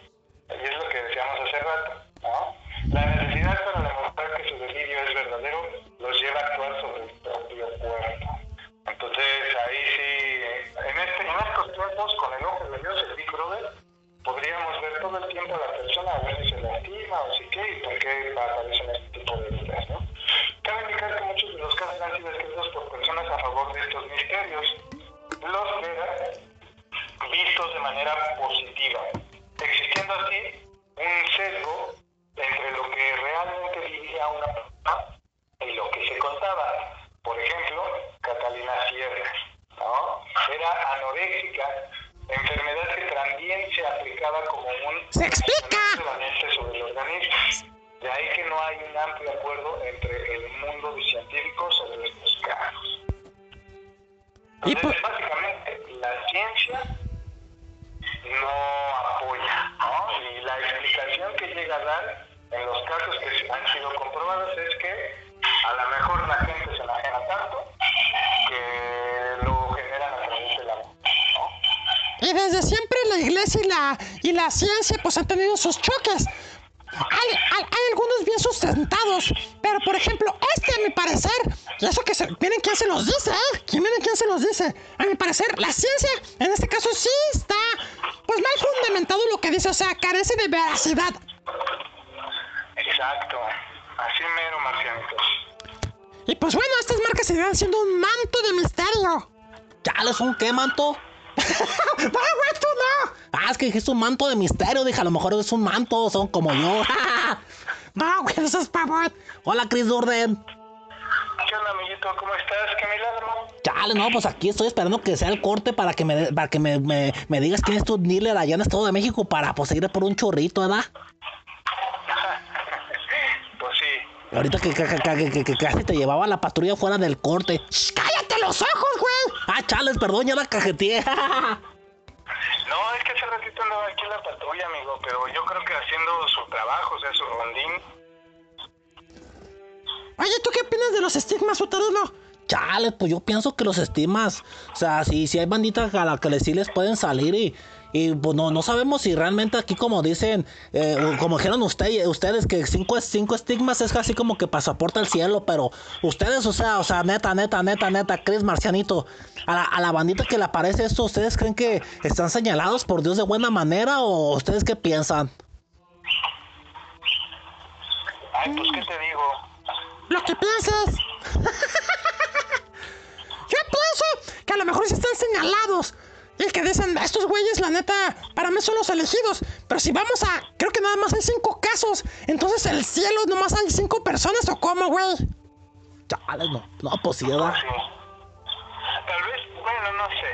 Y es lo que decíamos hace rato, ¿no? La necesidad para demostrar que su delirio es verdadero los lleva a actuar sobre el propio cuerpo. Entonces ahí sí, en, este, en estos tiempos, con el ojo de Dios, el Big Brother, podríamos ver todo el tiempo a la persona a ver si se lastima o si qué y por qué aparecen este tipo de heridas, ¿no? Cabe indicar que muchos de los casos han sido escritos por personas a favor de estos misterios, los que vistos de manera positiva, existiendo así un sesgo entre lo que realmente vivía una persona y lo que se contaba. Por ejemplo, Catalina Sierra, Y por- básicamente, la ciencia no apoya, ¿no? Y la explicación que llega a dar en los casos que han sido comprobados es que a lo mejor la gente se enajena tanto que lo generan a través de la ¿no? Y desde siempre la iglesia y la, y la ciencia pues han tenido sus choques. Hay, hay- hay algunos bien sustentados, pero por ejemplo, este a mi parecer, y eso que se, miren quién se los dice, ¿eh? Los dice. A mi parecer, la ciencia, en este caso sí está, pues mal fundamentado lo que dice, o sea, carece de veracidad. Exacto, así mero, marcianitos. Y pues bueno, estas marcas seguirán siendo un manto de misterio. ¿Chales un qué, manto? ¡No, güey, tú no! Ah, es que es un manto de misterio. Dije, a lo mejor es un manto, son como yo. No, güey, eso es pavor. Hola, Chris Durden. ¿Qué onda, amiguito? ¿Cómo estás? ¡Qué milagro! Chale, no, pues aquí estoy esperando que sea el corte para que me, de- para que me, me, me digas quién es tu dealer allá en Estado de México para pues ir por un chorrito, ¿verdad? Pues sí, Ahorita que, que, que, que- que- que casi te llevaba la patrulla fuera del corte. Shh, ¡Cállate los ojos, güey! Ah, chales, perdón, ya la cajeteé. No, es que hace ratito andaba aquí en la patrulla, amigo, pero yo creo que haciendo su trabajo, o sea, su rondín. Oye, ¿tú qué opinas de los estigmas, Uterino? Chale, pues yo pienso que los estimas, o sea, si, si hay banditas a las que les- sí les pueden salir y, y pues no, no sabemos si realmente aquí como dicen, eh, como dijeron usted, ustedes que cinco, cinco estigmas es casi como que pasaporte al cielo, pero ustedes, o sea, o sea, neta, neta, neta, neta, Chris Marcianito, a la, a la bandita que le aparece esto, ¿ustedes creen que están señalados por Dios de buena manera o ustedes qué piensan? Ay, pues, ¿qué te digo? Lo que pienses. Yo pienso que a lo mejor sí están señalados. Y que dicen, estos güeyes, la neta, para mí son los elegidos. Pero si vamos a. Creo que nada más hay cinco casos. Entonces, el cielo nomás hay cinco personas, ¿o cómo, güey? Chale, no, no, pues sí, ¿verdad? Sí. Tal vez, bueno, no sé.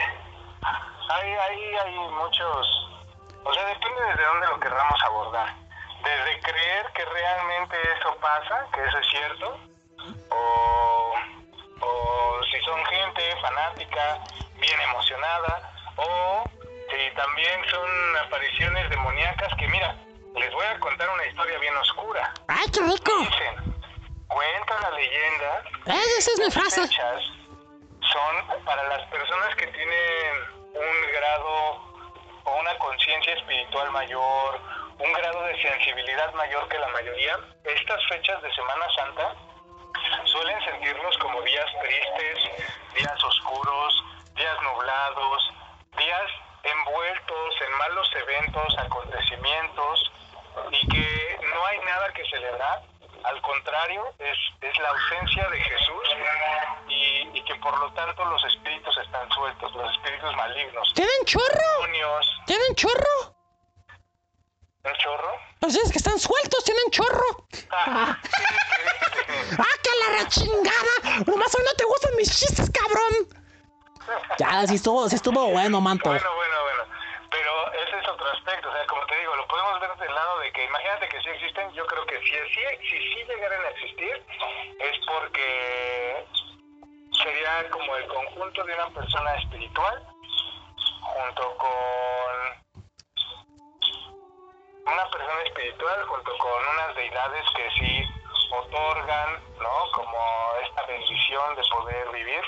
Hay, hay, hay muchos... O sea, depende desde dónde lo querramos abordar. Desde creer que realmente eso pasa, que eso es cierto, o, o si son gente fanática, bien emocionada, o si también son apariciones demoníacas que, mira, les voy a contar una historia bien oscura. ¡Ay, qué rico! Dicen, cuenta la leyenda ¡Eh, esa es mi frase! fechas son para las personas que tienen un grado o una conciencia espiritual mayor, un grado de sensibilidad mayor que la mayoría. Estas fechas de Semana Santa suelen sentirlos como días tristes, días oscuros, días nublados, días envueltos en malos eventos, acontecimientos y que no hay nada que celebrar. Al contrario, es, es la ausencia de Jesús y, y que por lo tanto los espíritus están sueltos, los espíritus malignos. ¿Tienen chorro? Demonios, ¿Tienen chorro? Un chorro. Pues es que están sueltos, tienen chorro. Ah, ¡Ah, que la rechingada! Nomás hoy no te gustan mis chistes, cabrón. Ya, sí estuvo, sí estuvo bueno, manto. Bueno, bueno, bueno. Pero ese es otro aspecto. O sea, como te digo, lo podemos ver del lado de que imagínate que sí existen. Yo creo que si sí, si sí llegaran a existir, es porque sería como el conjunto de una persona espiritual junto con una persona espiritual junto con unas deidades que sí otorgan, ¿no? Como esta bendición de poder vivir,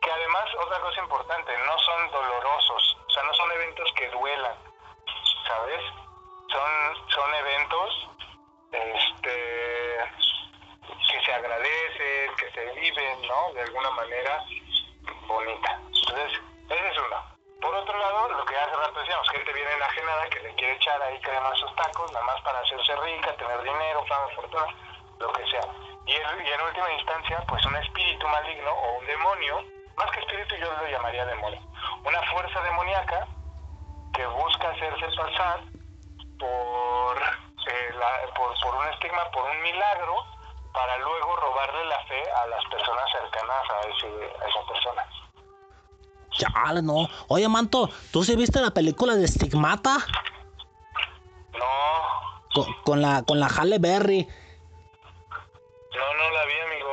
que además, otra cosa importante, no son dolorosos, o sea, no son eventos que duelan, ¿sabes? Son, son eventos, este, que se agradecen, que se viven, ¿no? De alguna manera bonita. Entonces, ese es uno. Por otro lado, lo que hace rato decíamos, gente bien enajenada que le quiere echar ahí crema a sus tacos, nada más para hacerse rica, tener dinero, fama, fortuna, lo que sea. Y, en- última instancia, pues un espíritu maligno o un demonio, más que espíritu yo lo llamaría demonio, una fuerza demoníaca que busca hacerse pasar por, eh, por un estigma, por un milagro, para luego robarle la fe a las personas cercanas a, ese, a esa persona. Chale, no. Oye, manto, ¿tú sí viste la película de Stigmata? No, Con, con la, con la Halle Berry. no, no la vi, amigo.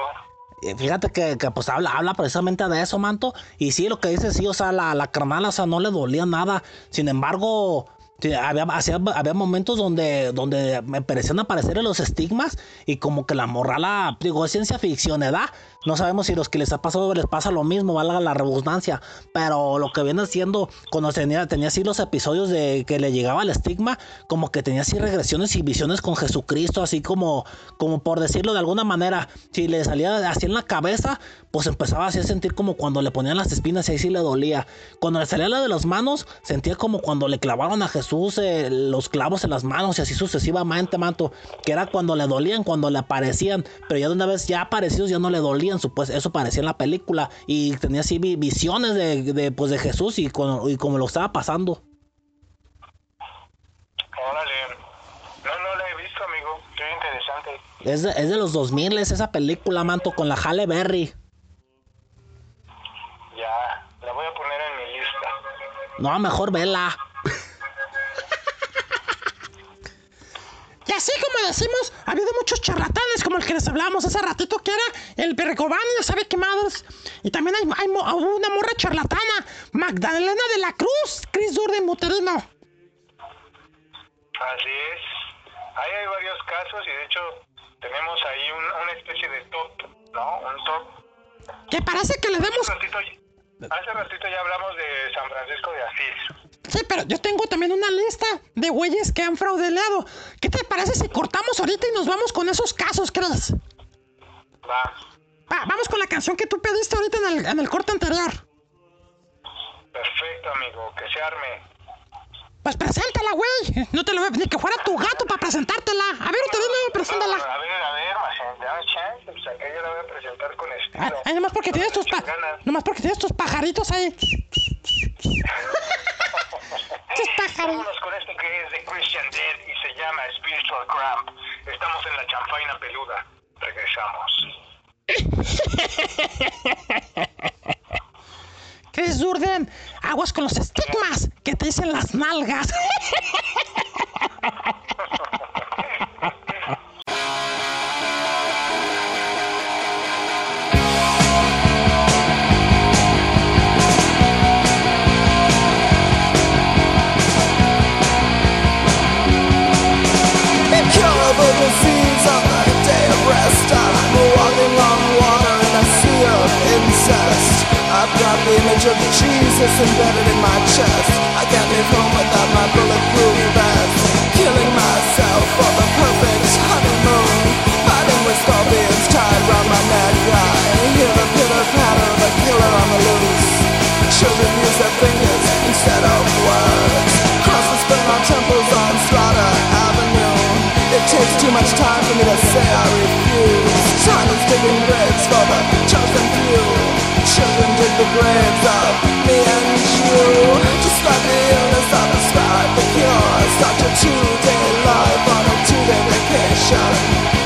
Eh, Fíjate que, que, pues habla, habla precisamente de eso, manto. Y sí, lo que dice, sí, o sea, la, la carnal, o sea, no le dolía nada. Sin embargo, sí, había, hacía- había momentos donde, donde me parecían aparecer los estigmas y como que la morrala, digo, es ciencia ficción, ¿verdad? No sabemos si los que les ha pasado les pasa lo mismo, valga la redundancia. Pero lo que viene siendo, cuando tenía, tenía así los episodios de que le llegaba el estigma, como que tenía así regresiones y visiones con Jesucristo, así como, como por decirlo de alguna manera, si le salía así en la cabeza, pues empezaba así a sentir como cuando le ponían las espinas y ahí sí le dolía. Cuando le salía la de las manos, sentía como cuando le clavaron a Jesús eh, los clavos en las manos y así sucesivamente, manto, que era cuando le dolían, cuando le aparecían, pero ya de una vez ya aparecidos ya no le dolían, pues eso parecía en la película y tenía así vi- visiones de, de, pues, de Jesús y, con- y como lo estaba pasando. Órale. No, no la he visto, amigo. Qué interesante. Es de, es de los 2000 es esa película, manto, con la Halle Berry. Ya, la voy a poner en mi lista. No, mejor vela. Y así como decimos, ha habido muchos charlatanes como el que les hablábamos hace ratito, que era el Bergobán, sabe qué madres. Y también hay, hay una morra charlatana, Magdalena de la Cruz, Chris Durden Muterino. Así es. Ahí hay varios casos y de hecho tenemos ahí un- una especie de top ¿no? Un top. ¿Te parece que le demos Hace ratito, hace ratito ya hablamos de San Francisco de Asís. Sí, pero yo tengo también una lista de güeyes que han fraudeleado. ¿Qué te parece si cortamos ahorita y nos vamos con esos casos, crees? Va. Va, vamos con la canción que tú pediste ahorita en el, en el corte anterior. Perfecto, amigo. Que se arme. Pues preséntala, güey. No te lo voy a ni que fuera tu gato para presentártela. A ver, te Vamos, preséntala. a ver, a ver, dame chance. Pues acá yo la voy a presentar con Ah, estilo. Ay, nomás porque tienes tus pa nomás porque tienes tus pajaritos ahí. Vámonos con esto que es de Christian Dead y se llama Spiritual Cramp. Estamos en la champaina peluda. Regresamos. Chris Durden, aguas con los estigmas que te dicen las nalgas. image of Jesus embedded in my chest. I can't home without my bulletproof vest. Killing myself for the perfect honeymoon. Fighting with scorpions tied round my mad guy. Hear the pitter patter of a killer on the loose. Children use their fingers instead of words. Crosses burn on temples on Slaughter Avenue. It takes too much time for me to say I refuse. Time is digging graves for the chosen few. Children dig the graves of me and you. Describe the illness, I prescribe the cure. Start your two-day life on a two-day vacation.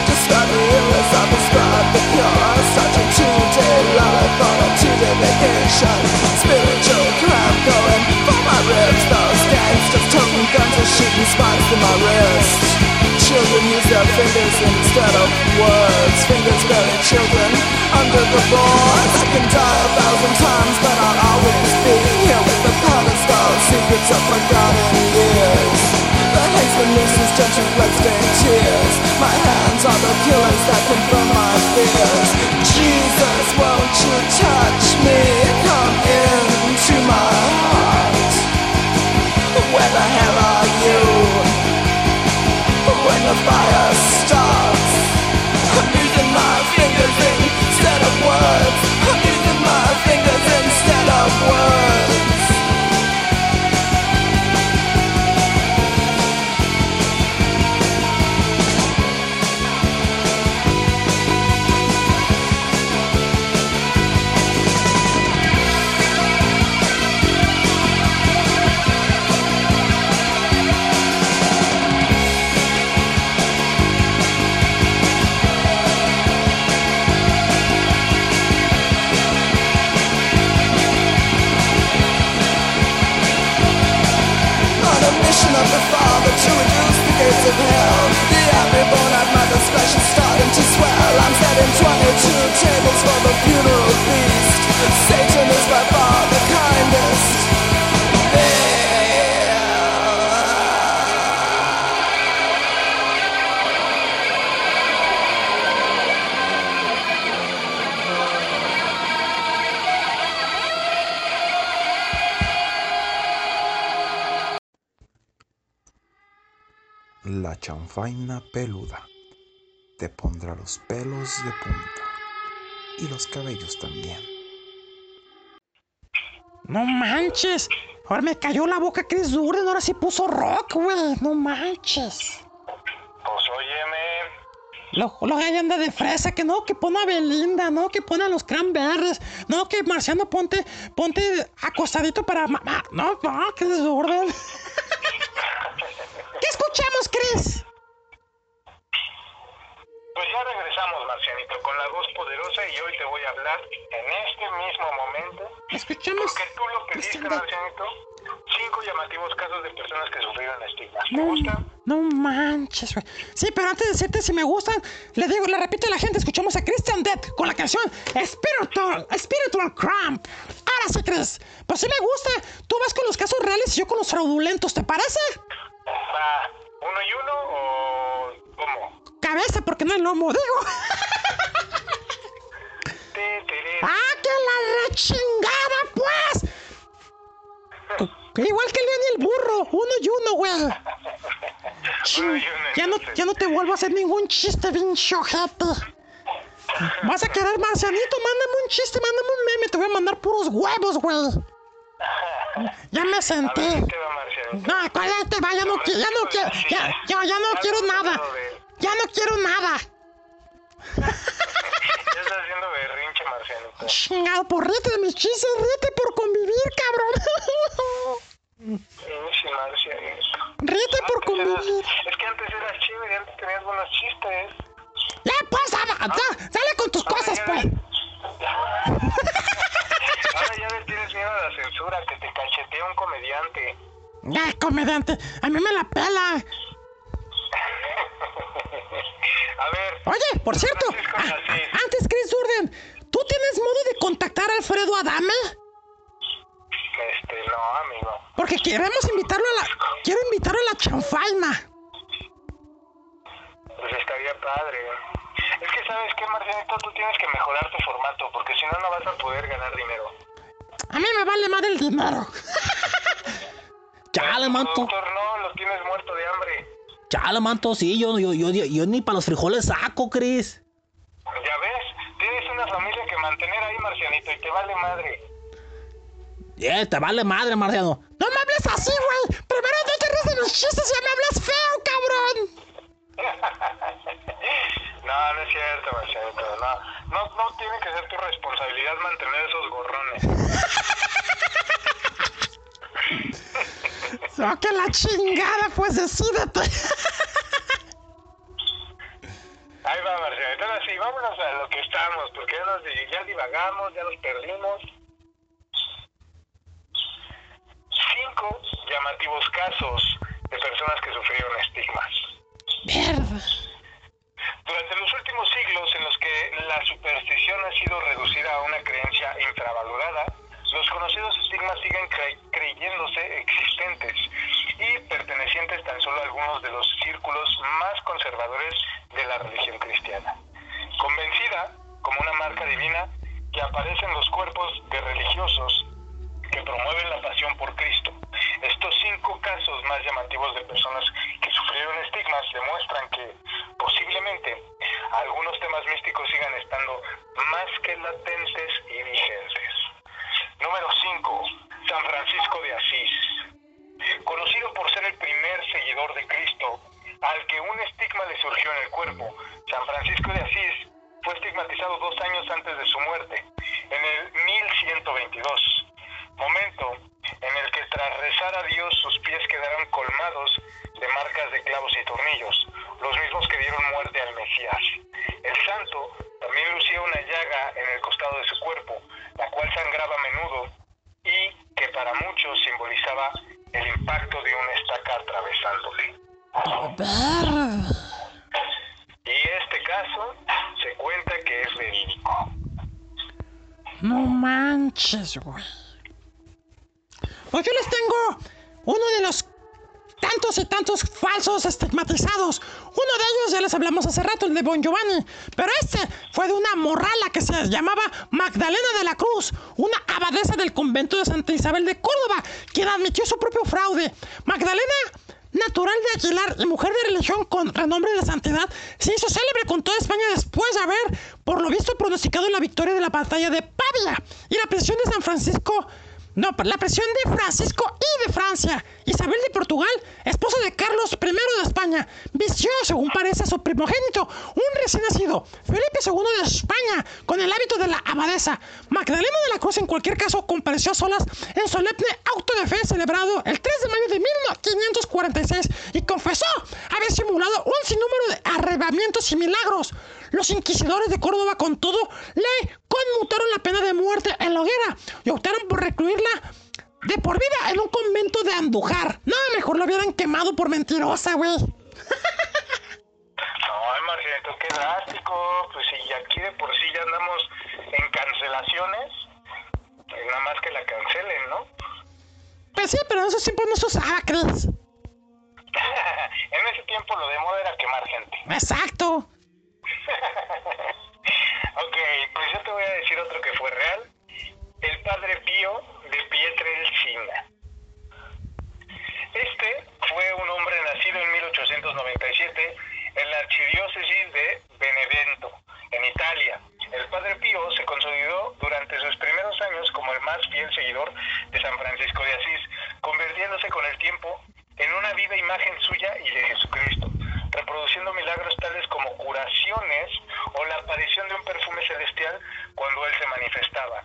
Describe the illness, I prescribe the cure. Start your two-day life on a two-day vacation. Spiritual cramp going for my ribs. Those gangsters toting guns and shooting spikes in my wrist. Children use their fingers instead of words. Fingers bury children under the boards. I can die a thousand times, but I'll always be here with the powder skull. Secrets of forgotten years. The haste nooses touching bloodstained tears. My hands are the killers that confirm my fears. Jesus, won't you touch me? Come into my heart. Where the hell are words. The at starting to swell. I'm setting 22 tables for the funeral feast. Chanfaina peluda te pondrá los pelos de punta y los cabellos también. No manches. Ahora me cayó la boca Chris Durden. Ahora sí puso rock, güey. No manches. Pues óyeme. Lo, lo que anda de fresa, que no, que pone a Belinda, no, que pone a los cranberries, no, que Marciano ponte, ponte acostadito para mamá. No, no, qué desorden. ¿Qué escuchamos, Chris? Pues ya regresamos, Marcianito, con la voz poderosa y hoy te voy a hablar en este mismo momento. Escuchamos. Porque tú lo pediste. Marcianito. Cinco llamativos casos de personas que sufrieron estigmas. ¿Te No, gustan? no manches, güey. Sí, pero antes de decirte si me gustan, le digo, le repito a la gente, escuchamos a Christian Dead con la canción Spiritual, Spiritual Cramp. Ahora sí, Chris. Pues sí me gusta. Tú vas con los casos reales y yo con los fraudulentos, ¿te parece? Va, uno y uno o cómo? Cabeza, porque no es lomo, digo. ¡Ah, que la rechingada, pues! Igual que el león y el burro, uno y uno, güey. Ya no, ya no te vuelvo a hacer ningún chiste, pinche ojete. Vas a querer, Marcianito, mándame un chiste, mándame un meme, te voy a mandar puros huevos, güey. Ya me senté. No, ¿cuál ahí te va? Ya no, ya no quiero, ya, ya, ya no quiero nada. Ya no quiero nada. Ya estás haciendo. Chingado, por ríete de mis chistes, ríete por convivir, cabrón. Ríete por eras- convivir. Es que antes eras chévere, antes tenías buenos chistes. Ya, pues, ya, sale con tus cosas, pues. Ahora ya le tienes miedo a la censura, que te cachetea un comediante. Ya, comediante, a mí me la pela. A ver. Oye, por cierto, a- antes, Chris Durden, ¿tú tienes modo de contactar a Alfredo Adame? Este, no, amigo. Porque queremos invitarlo a la... Quiero invitarlo a la chanfaina. Pues estaría padre. Es que, ¿sabes qué, Marcianito? Tú tienes que mejorar tu formato, porque si no, no vas a poder ganar dinero. A mí me vale más el dinero. Chale, manto. Doctor, no, lo tienes muerto de hambre. Chale, manto, sí, yo, yo, yo, yo, yo ni para los frijoles saco, Cris. Ya ves, tienes una familia que mantener ahí, Marcianito, y te vale madre. Eh, te vale madre, Marciano. No me hables así, güey. Primero no te ríes de mis chistes y ya me hablas feo, cabrón. No, no es cierto, Marcianito. No, no, no tiene que ser tu responsabilidad mantener esos gorrones. No, que la chingada, pues decídete. Ahí va, Marcianito. Ahora sí, vámonos a lo que estamos, porque ya, nos, ya divagamos, ya nos perdimos. Cinco llamativos casos de personas que sufrieron estigmas. Mierda. Durante los últimos siglos en los que la superstición ha sido reducida a una creencia infravalorada, los conocidos estigmas siguen cre- creyéndose existentes y pertenecientes tan solo a algunos de los círculos más conservadores de la religión cristiana. Convencida como una marca divina que aparece en los cuerpos de religiosos que promueven la pasión por Cristo. Estos cinco casos más llamativos de personas que sufrieron estigmas demuestran que posiblemente algunos temas místicos sigan estando más que latentes y vigentes. Número 5. San Francisco de Asís. Conocido por ser el primer seguidor de Cristo, al que un estigma le surgió en el cuerpo, San Francisco de Asís fue estigmatizado dos años antes de su muerte, en el 1122, momento en el que tras rezar a Dios sus pies quedaron colmados de marcas de clavos y tornillos, los mismos que dieron muerte al Mesías. El santo también lucía una llaga en el costado de su cuerpo, la cual sangraba a menudo y que para muchos simbolizaba el impacto de una estaca atravesándole. Y este caso se cuenta que es verídico. No Pues yo les tengo uno de los tantos y tantos falsos estigmatizados. Uno de ellos ya les hablamos hace rato, el de Bon Giovanni. Pero este fue de una morrala que se llamaba Magdalena de la Cruz, una abadesa del convento de Santa Isabel de Córdoba, quien admitió su propio fraude. Magdalena natural de Aguilar y mujer de religión con renombre de santidad, se hizo célebre con toda España después de haber, por lo visto, pronosticado la victoria de la batalla de Pavia y la presión de San Francisco. No, la presión de Francisco y de Francia. Isabel de Portugal, esposa de Carlos I de España, vistió, según parece, a su primogénito, un recién nacido, Felipe II de España, con el hábito de la abadesa. Magdalena de la Cruz, en cualquier caso, compareció a solas en solemne auto de fe celebrado el 3 de mayo de 1546 y confesó haber simulado un sinnúmero de arrebatamientos y milagros. Los inquisidores de Córdoba, con todo, le conmutaron la pena de muerte en la hoguera y optaron por recluirla de por vida en un convento de Andújar. No, mejor lo hubieran quemado por mentirosa, güey. No, Marcianito, qué drástico. Pues si aquí de por sí ya andamos en cancelaciones, pues nada más que la cancelen, ¿no? Pues sí, pero en esos tiempos no se usaba, Chris. en ese tiempo lo de moda era quemar gente. Exacto. Ok, pues yo te voy a decir otro que fue de Este fue un hombre nacido en 1897 en la archidiócesis de Benevento, en Italia. El padre Pío se consolidó durante sus primeros años como el más fiel seguidor de San Francisco de Asís, convirtiéndose con el tiempo en una viva imagen suya y de Jesucristo, reproduciendo milagros tales como curaciones o la aparición de un perfume celestial cuando él se manifestaba.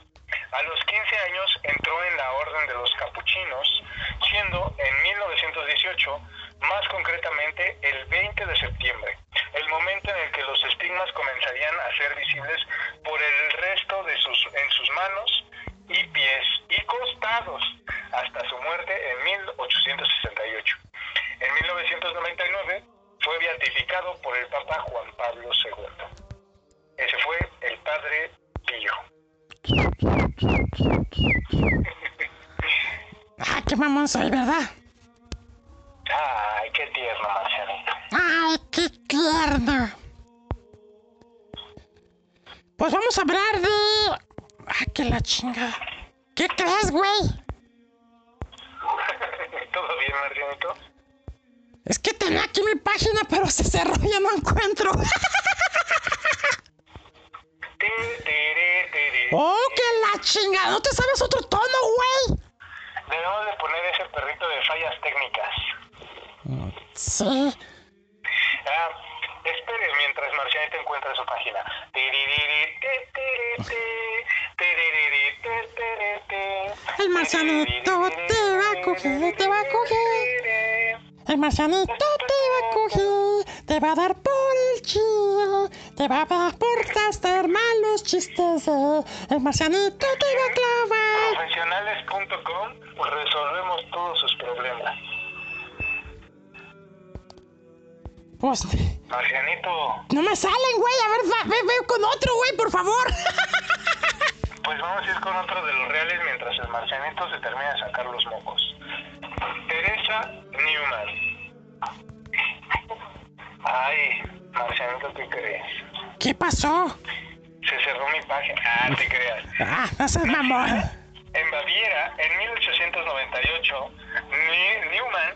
A los 15 años entró en la Orden de los Capuchinos, siendo en 1918, más concretamente el 20 de septiembre, el momento en el que los estigmas comenzarían a ser visibles por el resto de sus, en sus manos y pies y costados hasta su muerte en 1868. En 1999 fue beatificado por el Papa Juan Pablo II. Ese fue el Padre Pío. Ah, qué mamón soy, ¿verdad? Ay, qué tierno, Marcianito. Ay, qué tierno. Pues vamos a hablar de... Ah, que la chinga. ¿Qué crees, güey? ¿Todo bien, Marcianito? Es que tenía aquí mi página, pero se cerró y ya no encuentro. ¡Oh, que la chinga! ¿No te sabes otro tono, güey? Debemos de poner ese perrito de fallas técnicas. Sí. Ah, espere mientras Marcianito encuentra su página. El marcianito te va a coger, te va a coger. El marcianito te va a coger, te va a dar por te va a dar por gastar malos chistes. eh. El marcianito te va a clavar. Profesionales.com resolvemos todos sus problemas. Pues Marcianito, no me salen, güey. A ver, va- ve, ve con otro, güey, por favor. pues vamos a ir con otro de los reales mientras el Marcianito se termina de sacar los mocos. Teresa Newman. Ay, Marcianito, ¿qué crees? ¿Qué pasó? Se cerró mi página. Ah, te creas. Ah, no seas mamón. En Baviera, en 1898, Ni- Newman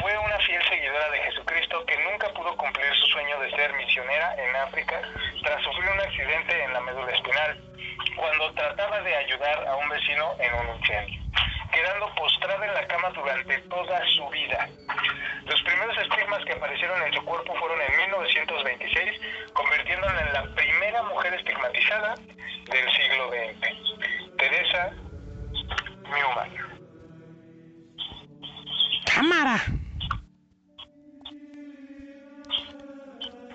fue una fiel seguidora de Jesucristo que nunca pudo cumplir su sueño de ser misionera en África tras sufrir un accidente en la médula espinal cuando trataba de ayudar a un vecino en un incendio, quedando postrada en la cama durante toda su vida. Los primeros estigmas que aparecieron en su cuerpo fueron en 1926, convirtiéndola en la primera mujer estigmatizada del siglo XX. Teresa Newman. Cámara.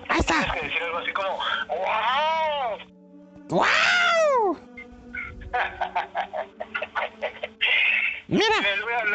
Ahí Tienes está. que decir algo así como ¡Wow! ¡Wow! Mira,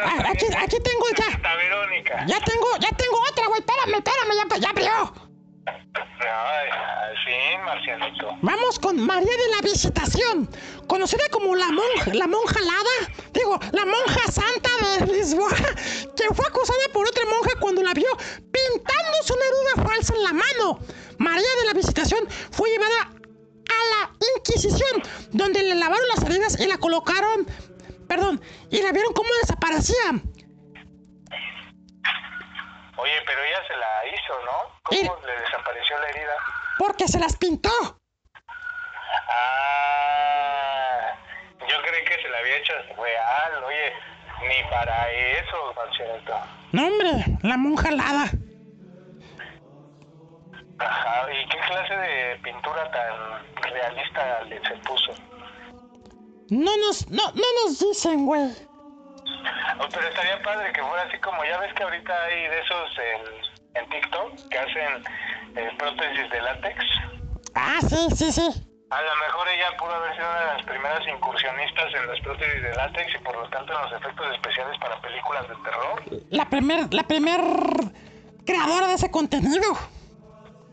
ah, aquí, aquí tengo ya. Verónica. Ya tengo, ya tengo otra, güey. Espérame, espérame, ya, ya abrió. Ay, al fin, Marcianito. Vamos con María de la Visitación, conocida como la monja, la monja Lada, digo, la monja santa de Lisboa, que fue acusada por otra monja cuando la vio pintándose una herida falsa en la mano. María de la Visitación fue llevada a la Inquisición, donde le lavaron las heridas y la colocaron, perdón, y la vieron cómo desaparecía. Oye, pero ella se la hizo, ¿no? ¿Cómo le desapareció la herida? Porque se las pintó. Ah, yo creí que se la había hecho real. Oye, ni para eso, Marcianito. No, hombre, la monja Lada. Ajá, ¿y qué clase de pintura tan realista le se puso? No nos, no, no nos dicen, güey. Pero estaría padre que fuera así como ya ves que ahorita hay de esos en, en TikTok que hacen eh, prótesis de látex. Ah, sí, sí, sí. A lo mejor ella pudo haber sido una de las primeras incursionistas en las prótesis de látex y por lo tanto en los efectos especiales para películas de terror. La primer, la primer creadora de ese contenido.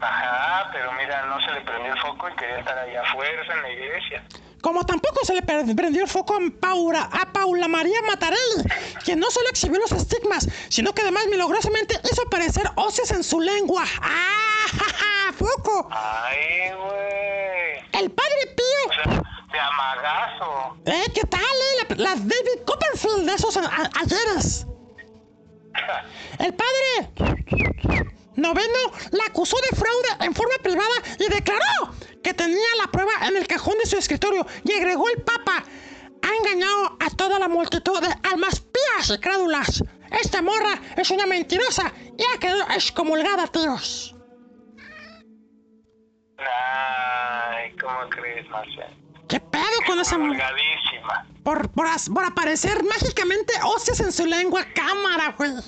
Ajá, pero mira, no se le prendió el foco y quería estar ahí a fuerza en la iglesia. Como tampoco se le prendió el foco a Paula, a Paula María Matarelli, quien no solo exhibió los estigmas, sino que además milagrosamente hizo aparecer hoces en su lengua. ¡Ah! ja, ja, ¡Foco! Ay, güey. El padre Pío. O sea, de amagazo. ¿Eh? ¿Qué tal, eh? La, la David Copperfield de esos a- ayeres. El padre noveno la acusó de fraude en forma privada y declaró que tenía la prueba en el cajón de su escritorio y agregó el papa. Ha engañado a toda la multitud de almas pías y crédulas. Esta morra es una mentirosa y ha quedado excomulgada, tíos. Ay, ¿cómo crees, Marcia? ¿Qué pedo con esa mujer? Por, por, as- por aparecer mágicamente hostias en su lengua cámara, güey.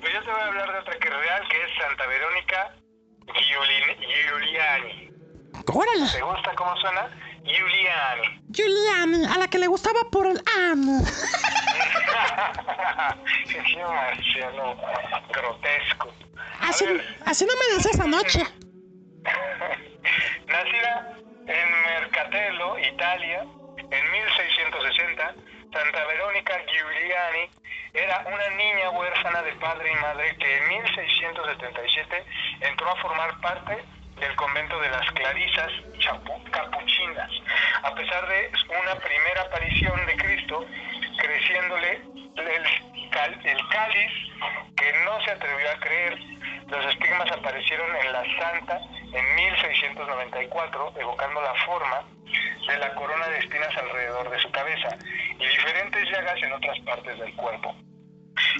Pues yo te voy a hablar de otra que es real, que es Santa Verónica Giuliani. Órale. ¿Te gusta cómo suena? Giuliani. Giuliani, a la que le gustaba por el an. Qué marciano grotesco. A Así, ver, así no me decías anoche. Nacida en Mercatello, Italia, en 1660, Santa Verónica Giuliani era una niña huérfana de padre y madre que en 1677 entró a formar parte del convento de las Clarisas Capuchinas, a pesar de una primera aparición de Cristo, creciéndole el, el cáliz que no se atrevió a creer. Los estigmas aparecieron en la santa en 1694, evocando la forma de la corona de espinas alrededor de su cabeza y diferentes llagas en otras partes del cuerpo.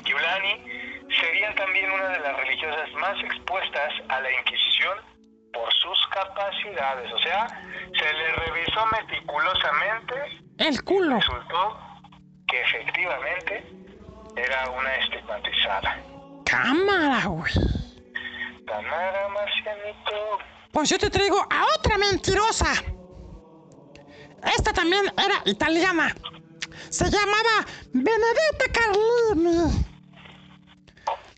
Giuliani sería también una de las religiosas más expuestas a la Inquisición por sus capacidades, o sea, se le revisó meticulosamente El culo. resultó que efectivamente era una estigmatizada. Cámara, güey. Pues yo te traigo a otra mentirosa. Esta también era italiana. Se llamaba Benedetta Carlini.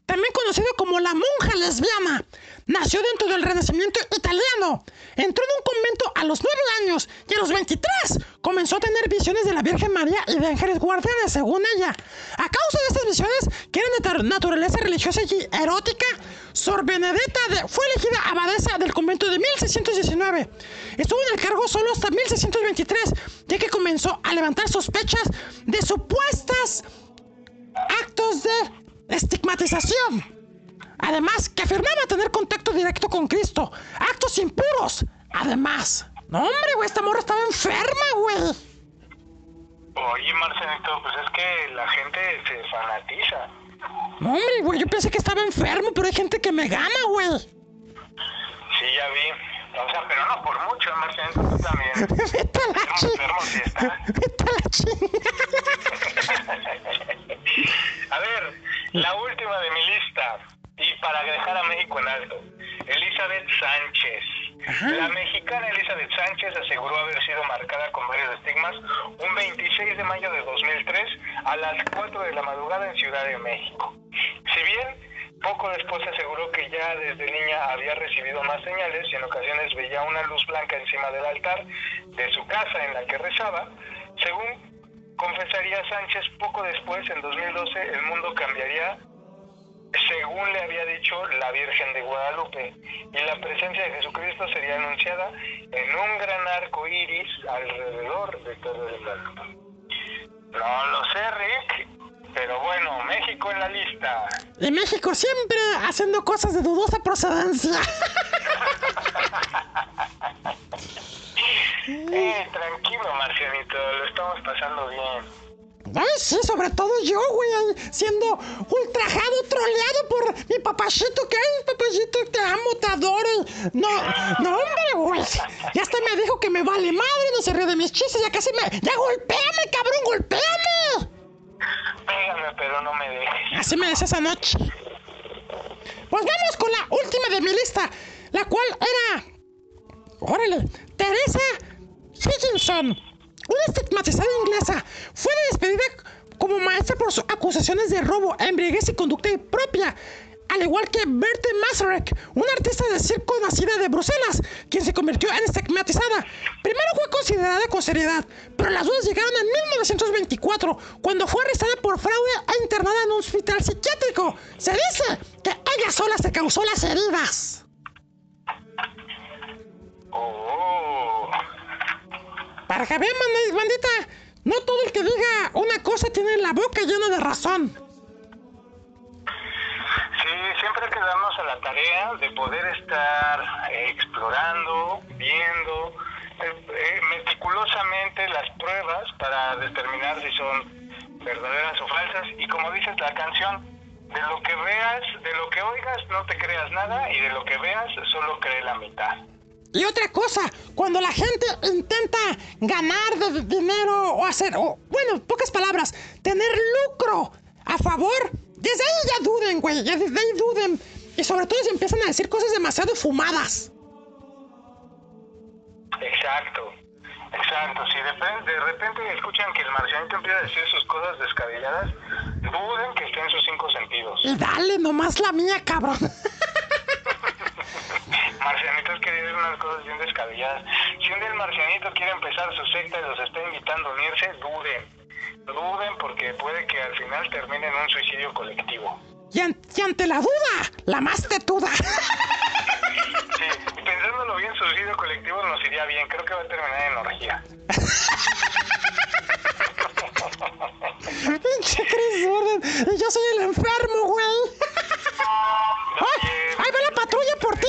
También conocida como la monja lesbiana. Nació dentro del Renacimiento italiano. Entró en un convento a los 9 años y a los 23 comenzó a tener visiones de la Virgen María y de ángeles guardianes, según ella. A causa de estas visiones, que eran de naturaleza religiosa y erótica, Sor Benedetta de- fue elegida abadesa del convento de 1619. Estuvo en el cargo solo hasta 1623, ya que comenzó a levantar sospechas de supuestas actos de estigmatización. Además, que afirmaba tener contacto directo con Cristo. Actos impuros. Además. No, hombre, güey, esta morra estaba enferma, güey. Oye, Marcianito, pues es que la gente se fanatiza. No, hombre, güey, yo pensé que estaba enfermo, pero hay gente que me gana, güey. Sí, ya vi. O sea, pero no por mucho, Marcianito, tú también. Vete a la chingada. Vete a la chingada. A ver, la última de mi lista. Y para dejar a México en alto. Elizabeth Sánchez. La mexicana Elizabeth Sánchez aseguró haber sido marcada con varios estigmas un 26 de mayo de 2003 a las 4 de la madrugada en Ciudad de México. Si bien poco después aseguró que ya desde niña había recibido más señales y en ocasiones veía una luz blanca encima del altar de su casa en la que rezaba, según confesaría Sánchez poco después, en 2012, el mundo cambiaría según le había dicho la Virgen de Guadalupe, y la presencia de Jesucristo sería anunciada en un gran arco iris alrededor de todo el mundo. No lo sé, Rick, pero bueno, México en la lista. Y México siempre haciendo cosas de dudosa procedencia. Eh, tranquilo, Marcianito, lo estamos pasando bien. Ay, sí, sobre todo yo, güey, siendo ultrajado, troleado por mi papachito, que ay, papachito, te amo, te adoro. No, no, hombre, güey. Ya hasta me dijo que me vale madre, no se ríe de mis chistes, ya casi me. ¡Ya golpéame, cabrón, golpéame! Pégame, pero no me dejes. Así me decía esa noche. Pues vamos con la última de mi lista, la cual era. Órale, Teresa Higginson, una estigmatizada inglesa, fue despedida como maestra por sus acusaciones de robo, embriaguez y conducta impropia. Al igual que Berthe Masarek, una artista de circo nacida de Bruselas, quien se convirtió en estigmatizada. Primero fue considerada con seriedad, pero las dudas llegaron en 1924, cuando fue arrestada por fraude e internada en un hospital psiquiátrico. Se dice que ella sola se causó las heridas. Oh, Para no todo el que diga una cosa tiene la boca llena de razón. Sí, siempre hay que darnos a la tarea de poder estar eh, explorando, viendo eh, eh, meticulosamente las pruebas para determinar si son verdaderas o falsas. Y como dices la canción, de lo que veas, de lo que oigas, no te creas nada y de lo que veas, solo cree la mitad. Y otra cosa, cuando la gente intenta ganar de dinero o hacer, o, bueno, pocas palabras, tener lucro a favor, desde ahí ya duden, güey, ya desde ahí duden. Y sobre todo si empiezan a decir cosas demasiado fumadas. Exacto, exacto. Si de, pe- de repente escuchan que el marcianito empieza a decir sus cosas descabelladas, duden que esté en sus cinco sentidos. Y dale nomás la mía, cabrón. Marcianitos que dicen unas cosas bien descabelladas. Si un día el marcianito quiere empezar su secta y los está invitando a unirse, duden. Duden porque puede que al final termine en un suicidio colectivo. Y, an- y ante la duda, la más tetuda. Sí, pensándolo bien, suicidio colectivo nos iría bien. Creo que va a terminar en orgía. Pinche Chris Gordon. Yo soy el enfermo, güey. ¡Ay! ¡Ahí va la patrulla por ti!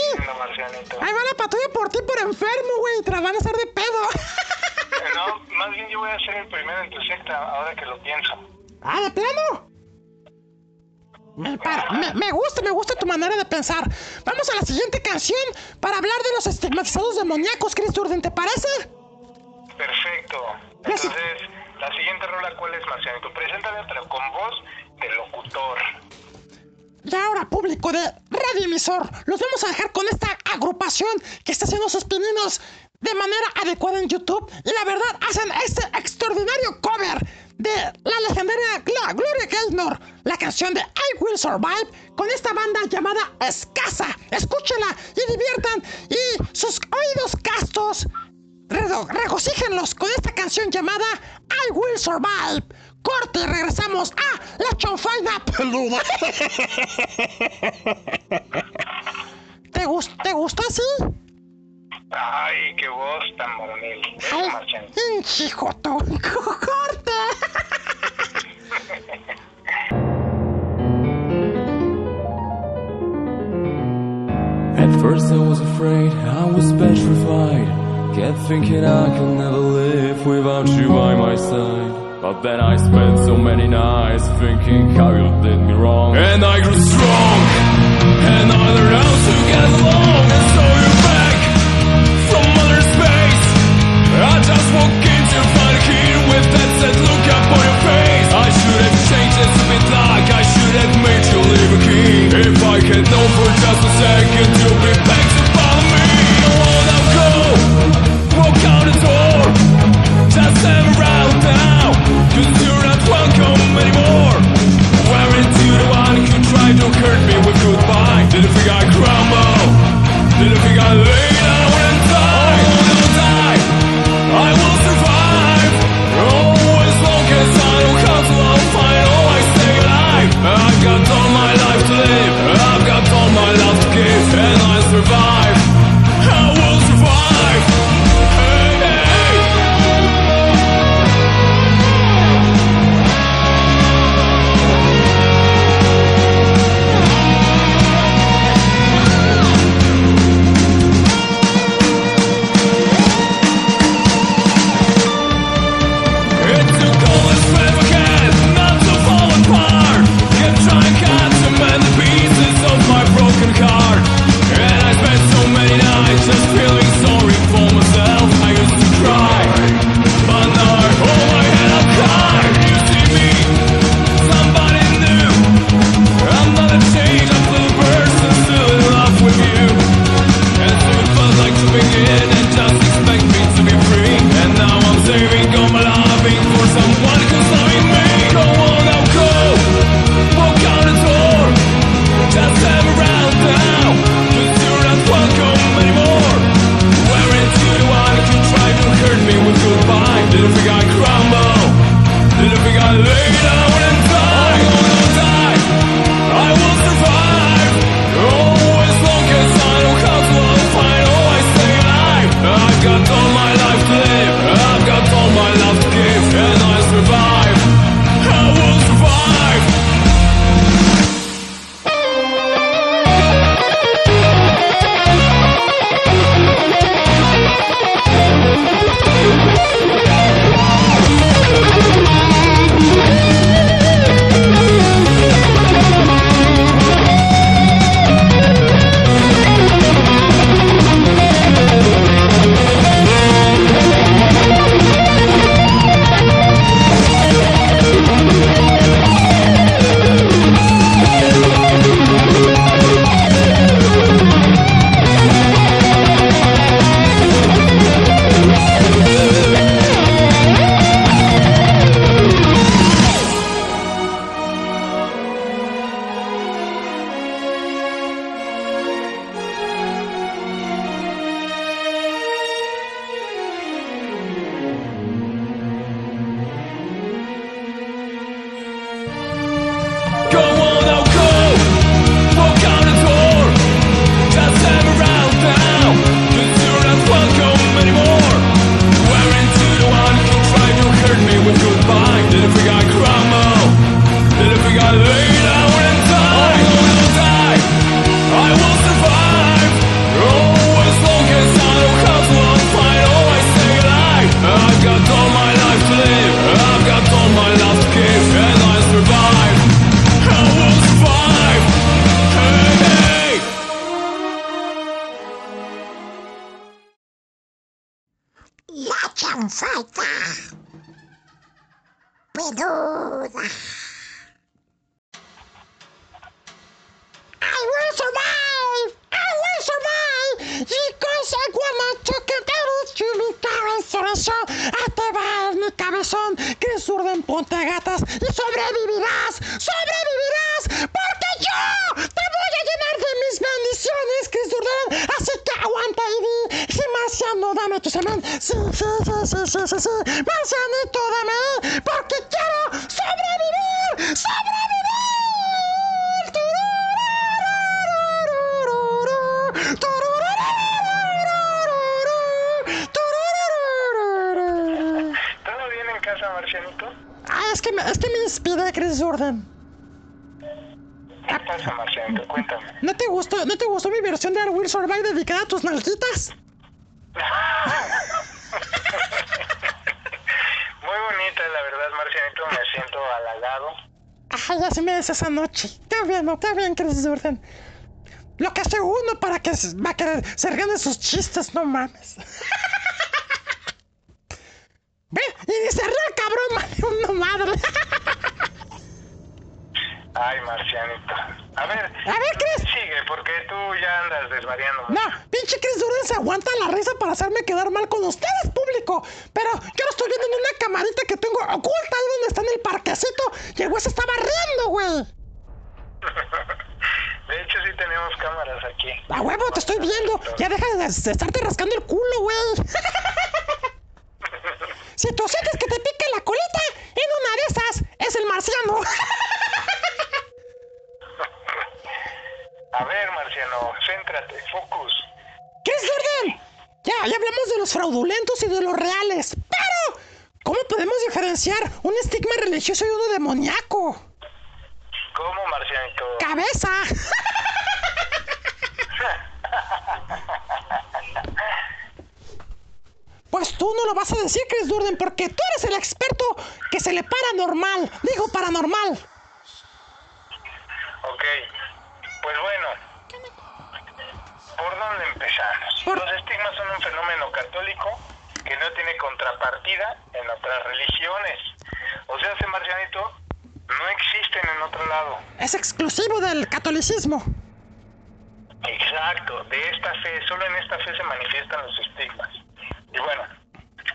Ahí va la patrulla por ti por enfermo, güey. Te la van a hacer de pedo. Eh, No, más bien yo voy a ser el primero en tu secta, ahora que lo pienso. ¿Ah, de plano? Me, pa- me- me gusta, me gusta tu manera de pensar. Vamos a la siguiente canción para hablar de los estigmatizados demoníacos, Chris Durden, ¿te parece? Perfecto. Entonces, la siguiente rola, ¿cuál es, Marcianito? Preséntala, pero con voz de locutor. Y ahora, público de Radio Emisor, los vamos a dejar con esta agrupación que está haciendo sus pininos de manera adecuada en YouTube. Y la verdad, hacen este extraordinario cover de la legendaria Gloria Gaynor, la canción de I Will Survive, con esta banda llamada Escasa. Escúchenla y diviertan. Y sus oídos castos, rego- regocíjenlos con esta canción llamada I Will Survive. Corte y regresamos a la chonfaina peluda. ¿Te, gus- ¿Te gustó así? Ay, qué voz tan varonil. Eso, Ay, Marcianito. pinche joto. Corte. At first I was afraid, I was petrified. Kept thinking I could never live without you by my side. But then I spent so many nights thinking how you did me wrong. And I grew strong, and I Chanfeta. Peluda. I will survive! I will survive! Because I wanna talk about you, mi cabezón. A te vas, mi cabezón. Que surden ponte gatas y sobrevivirás. ¡Sobrevivirás! Porque yo te voy a llenar de mis bendiciones, Chris Durden. Así que aguanta y di. Sí, Marciano, dame tu semen. Sí, sí, sí, sí, sí, sí, sí. Marcianito, dame. Porque quiero sobrevivir. ¡Sobrevivir! ¿Todo bien en casa, Marcianito? Ah, es que me, es que me inspiré Chris Jordan. ¿Qué pasa, Marcianito? Cuéntame. ¿No te gustó, no te gustó mi versión de I Will Survive dedicada a tus nalguitas? Muy bonita, la verdad, Marcianito. Me siento halagado. Ay, así me des esa noche. Está bien, no, está bien, Chris Jordan. Lo que hace uno para que se, va a querer, se rían sus chistes, no mames. Ve, y se ríe el cabrón, vale, una madre. Ay, Marcianito. A ver. A ver, Chris. Sigue, porque tú ya andas desvariando. No, pinche Chris Durden se aguanta la risa para hacerme quedar mal con ustedes, público. Pero yo lo estoy viendo en una camarita que tengo oculta ahí donde está en el parquecito. Y el güey se estaba riendo, güey. De hecho, sí tenemos cámaras aquí. A huevo, te estoy viendo. Ya deja de, de estarte rascando el culo, güey. Si tú sientes que te pica la colita, en una de esas es el marciano. A ver, Marciano, céntrate, focus. Chris Durden, ya, ya hablamos de los fraudulentos y de los reales. Pero, ¿cómo podemos diferenciar un estigma religioso y uno demoníaco? ¿Cómo, Marcianito? ¡Cabeza! Pues tú no lo vas a decir, Chris Durden, porque tú eres el experto que se le para normal. Digo paranormal. Ok, pues bueno. ¿Por dónde empezamos? Por- Los estigmas son un fenómeno católico que no tiene contrapartida en otras religiones. O sea, ese marcianito no existen en otro lado. Es exclusivo del catolicismo. Exacto, de esta fe, solo en esta fe se manifiestan los estigmas. Y bueno,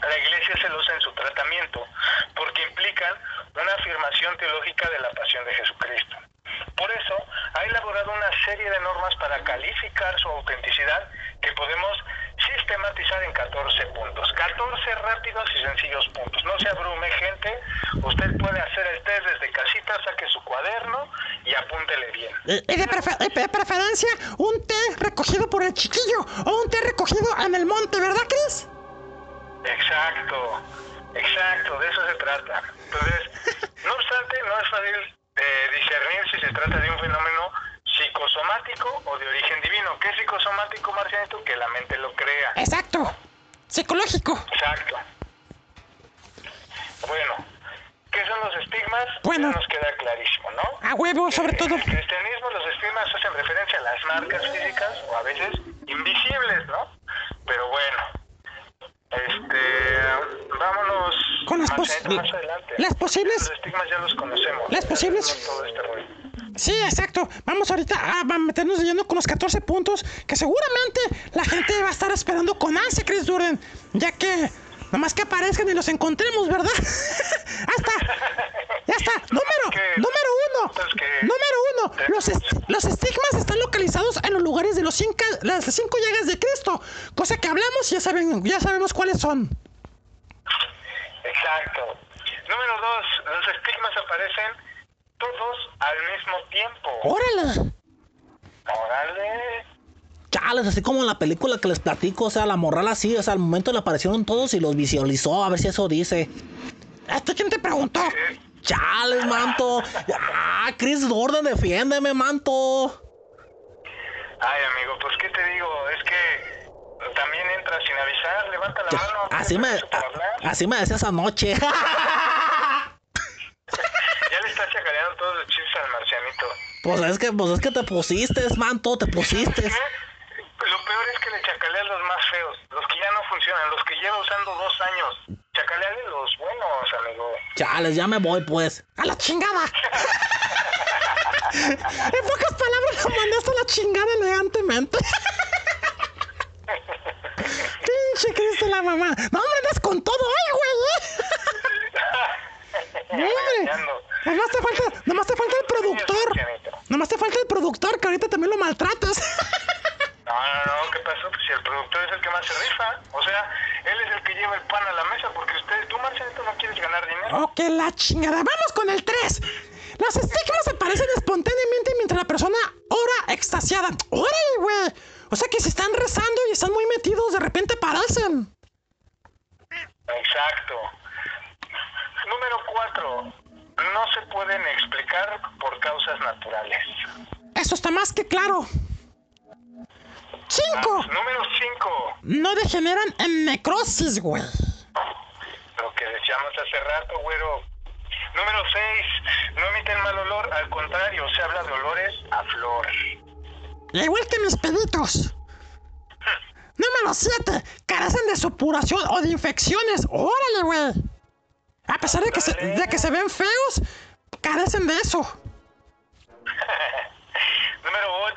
la iglesia se los usa en su tratamiento porque implican una afirmación teológica de la pasión de Jesucristo. Por eso ha elaborado una serie de normas para calificar su autenticidad que podemos sistematizar en 14 puntos. 14 rápidos y sencillos puntos. No se abrume, gente. Usted puede hacer el test desde casita, saque su cuaderno y apúntele bien. Y, de, prefe- y de preferencia, un té recogido por el chiquillo o un té recogido en el monte, ¿verdad, Chris? Exacto, exacto, de eso se trata. Entonces, no obstante, no es fácil eh, discernir si se trata de un fenómeno psicosomático o de origen divino. ¿Qué es psicosomático, Marcianito? Que la mente lo crea. Exacto. Psicológico. Exacto. Bueno, ¿qué son los estigmas? Bueno. Ya nos queda clarísimo, ¿no? A huevo, sobre En todo. el cristianismo los estigmas hacen referencia a las marcas físicas o a veces invisibles, ¿no? Pero bueno, este, vámonos Con las pos- más adelante. las posibles- Los estigmas ya los conocemos. las posibles- todo este rollo. Sí, exacto. Vamos ahorita a a meternos lleno con los 14 puntos que seguramente la gente va a estar esperando con ansia, Chris Durden, ya que nomás que aparezcan y los encontremos, ¿verdad? Hasta, ya está. Número, que- número uno, que- número uno. Los, est- los estigmas están localizados en los lugares de los cinco, las cinco llagas de Cristo, cosa que hablamos y ya saben, ya sabemos cuáles son. Exacto. Número dos, los estigmas aparecen todos al mismo tiempo. Órale. Órale. Chales, así como en la película que les platico, o sea, la morral así, o sea, al momento le aparecieron todos y los visualizó, a ver si eso dice. ¿Este quién te preguntó? Chales, manto. Ah, Chris Gordon, defiéndeme, manto. Ay, amigo, pues qué te digo, es que también entra sin avisar, levanta la mano. Así me, así me decías anoche. Ya le estás chacaleando todos los chistes al marcianito. Pues es que, pues es que te pusiste, manto, te pusiste. ¿Qué? Lo peor es que le chacaleas los más feos, los que ya no funcionan, los que lleva usando dos años. Chacaleale los buenos, amigo. Chales, ya me voy, pues. ¡A la chingada! en pocas palabras, lo mandaste a la chingada elegantemente. Pinche Cristo la mamá. No, hombre, andas con todo hoy, güey. hombre. Nomás te falta, nomás te falta el productor. Nomás te falta el productor, que ahorita también lo maltratas. No, no, no, ¿qué pasó? Pues si el productor es el que más se rifa. O sea, él es el que lleva el pan a la mesa porque usted, tú, Marcianito, no quieres ganar dinero. Oh, que la chingada. Vamos con el 3. Los estigmas aparecen espontáneamente mientras la persona ora extasiada. ¡Órale, güey! O sea que si están rezando y están muy metidos, de repente aparecen. Exacto. Número cuatro. No se pueden explicar por causas naturales. Eso está más que claro. 5. Número cinco. No degeneran en necrosis, güey. Lo que decíamos hace rato, güero. Número 6. No emiten mal olor, al contrario, se habla de olores a flor. Igual que mis peditos. Número 7. Carecen de supuración o de infecciones. ¡Órale, güey! A pesar de que, se, de que se ven feos, carecen de eso. Número 8.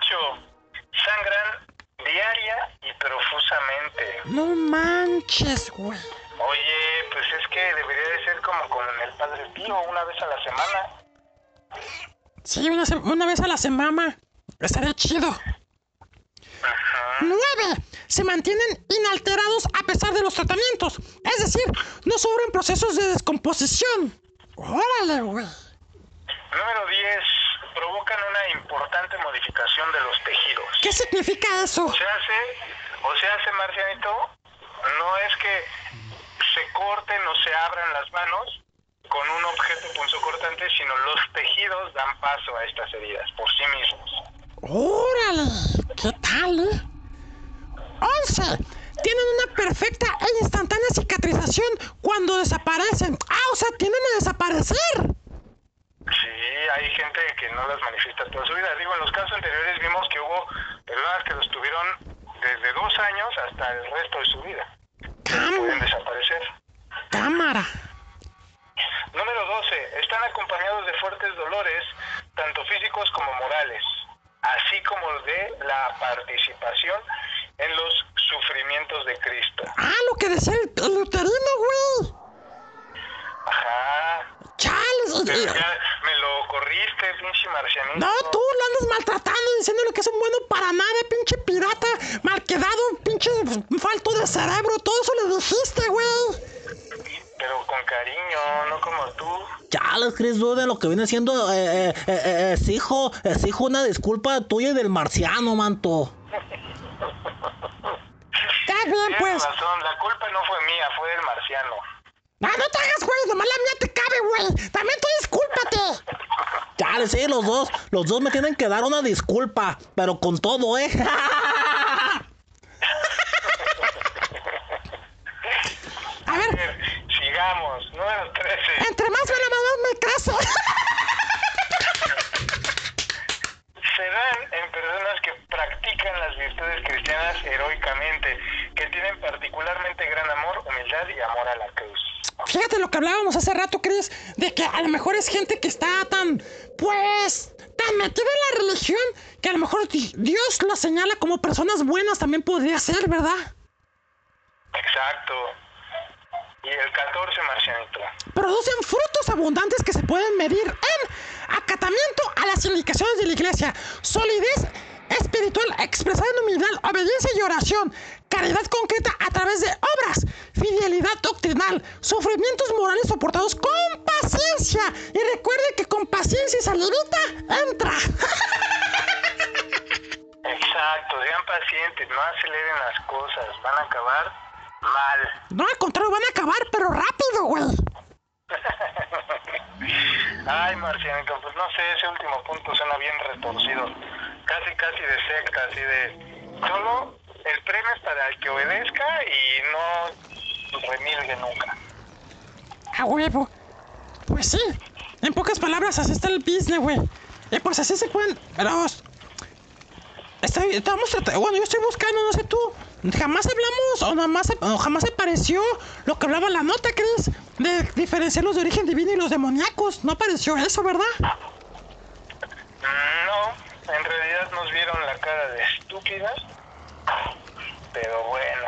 Sangran diaria y profusamente. No manches, güey. Oye, pues es que debería de ser como con el Padre Pío, una vez a la semana. Sí, una, se- una vez a la semana. Estaría chido. Ajá. 9. Se mantienen inalterados a pesar de los tratamientos. Es decir, no sufren procesos de descomposición. Órale, güey. Número 10. Provocan una importante modificación de los tejidos. ¿Qué significa eso? O sea, hace, o sea, hace Marcianito, no es que se corten o se abran las manos con un objeto punzocortante, sino los tejidos dan paso a estas heridas por sí mismos. ¡Órale! ¿Qué tal, eh? 11. Tienen una perfecta e instantánea cicatrización cuando desaparecen. Ah, o sea, tienden a desaparecer. Sí, hay gente que no las manifiesta toda su vida. Digo, en los casos anteriores vimos que hubo personas que los tuvieron desde dos años hasta el resto de su vida. Pueden Cámara. desaparecer. Cámara. Número 12. Están acompañados de fuertes dolores, tanto físicos como morales, así como de la participación en los sufrimientos de Cristo. Ah, lo que decía el, el uterino, güey. Ajá. Chales. y- Pero ya me lo corriste, pinche marcianito. No, tú lo andas maltratando, diciéndole que es un bueno para nada, pinche pirata, mal quedado, pinche falto de cerebro, todo eso le dijiste, güey. Pero con cariño, no como tú. Chales, Chris Gordon, lo que viene siendo, eh, eh, eh, eh, es hijo, es hijo una disculpa tuya y del marciano, manto. Está bien, Tienes pues. razón, la culpa no fue mía, fue del marciano. Ah, no te hagas, güey, nomás la mía te cabe, güey. También tú discúlpate. Chales, sí, los dos, los dos me tienen que dar una disculpa, pero con todo, ¿eh? A ver, Sigamos, número 13. entre más me la más me crece. se dan en personas que practican las virtudes cristianas heroicamente, que tienen particularmente gran amor, humildad y amor a la cruz. Fíjate lo que hablábamos hace rato, Chris, de que a lo mejor es gente que está tan, pues, tan metida en la religión que a lo mejor di- Dios lo señala como personas buenas también podría ser, ¿verdad? Exacto. Y el 14, Marcianito. Producen frutos abundantes que se pueden medir en acatamiento a las indicaciones de la iglesia, solidez espiritual expresada en humildad, obediencia y oración, caridad concreta a través de obras, fidelidad doctrinal, sufrimientos morales soportados con paciencia. Y recuerde que con paciencia y salivita entra. Exacto, sean pacientes, no aceleren las cosas, van a acabar mal. No, al contrario, van a acabar, pero rápido, güey. Ay, Marcianito, pues no sé, ese último punto suena bien retorcido. Casi, casi de secta, así de... Solo el premio es para el que obedezca y no remilgue nunca. A huevo. Pues sí. En pocas palabras, así está el business, güey. Y pues así se pueden. Pero. Está, estamos tratando. Bueno, yo estoy buscando, no sé tú. Jamás hablamos, o nada más, o jamás apareció lo que hablaba la nota, Chris, de diferenciar los de origen divino y los demoníacos. No apareció eso, ¿verdad? No, en realidad nos vieron la cara de estúpidas. Pero bueno.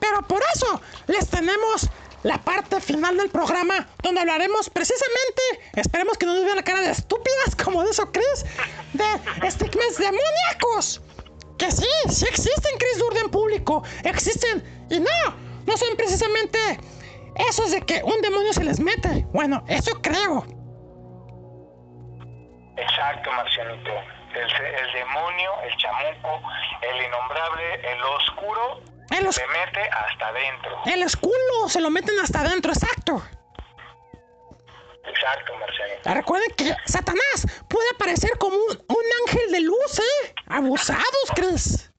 Pero por eso les tenemos la parte final del programa donde hablaremos precisamente, esperemos que no nos vean la cara de estúpidas como de eso, Chris, de estigmas demoníacos. Que sí, sí existen, Chris Durden público, existen. Y no, no son precisamente esos de que un demonio se les mete. Bueno, eso creo. Exacto, Marcianito. El, el demonio, el chamuco, el innombrable, el oscuro, El os- se mete hasta adentro. El escudo se lo meten hasta adentro, exacto. Exacto, Marcianito. Ah, Recuerden que Satanás puede aparecer como un, un ángel de luz, ¿eh? Abusados, Chris.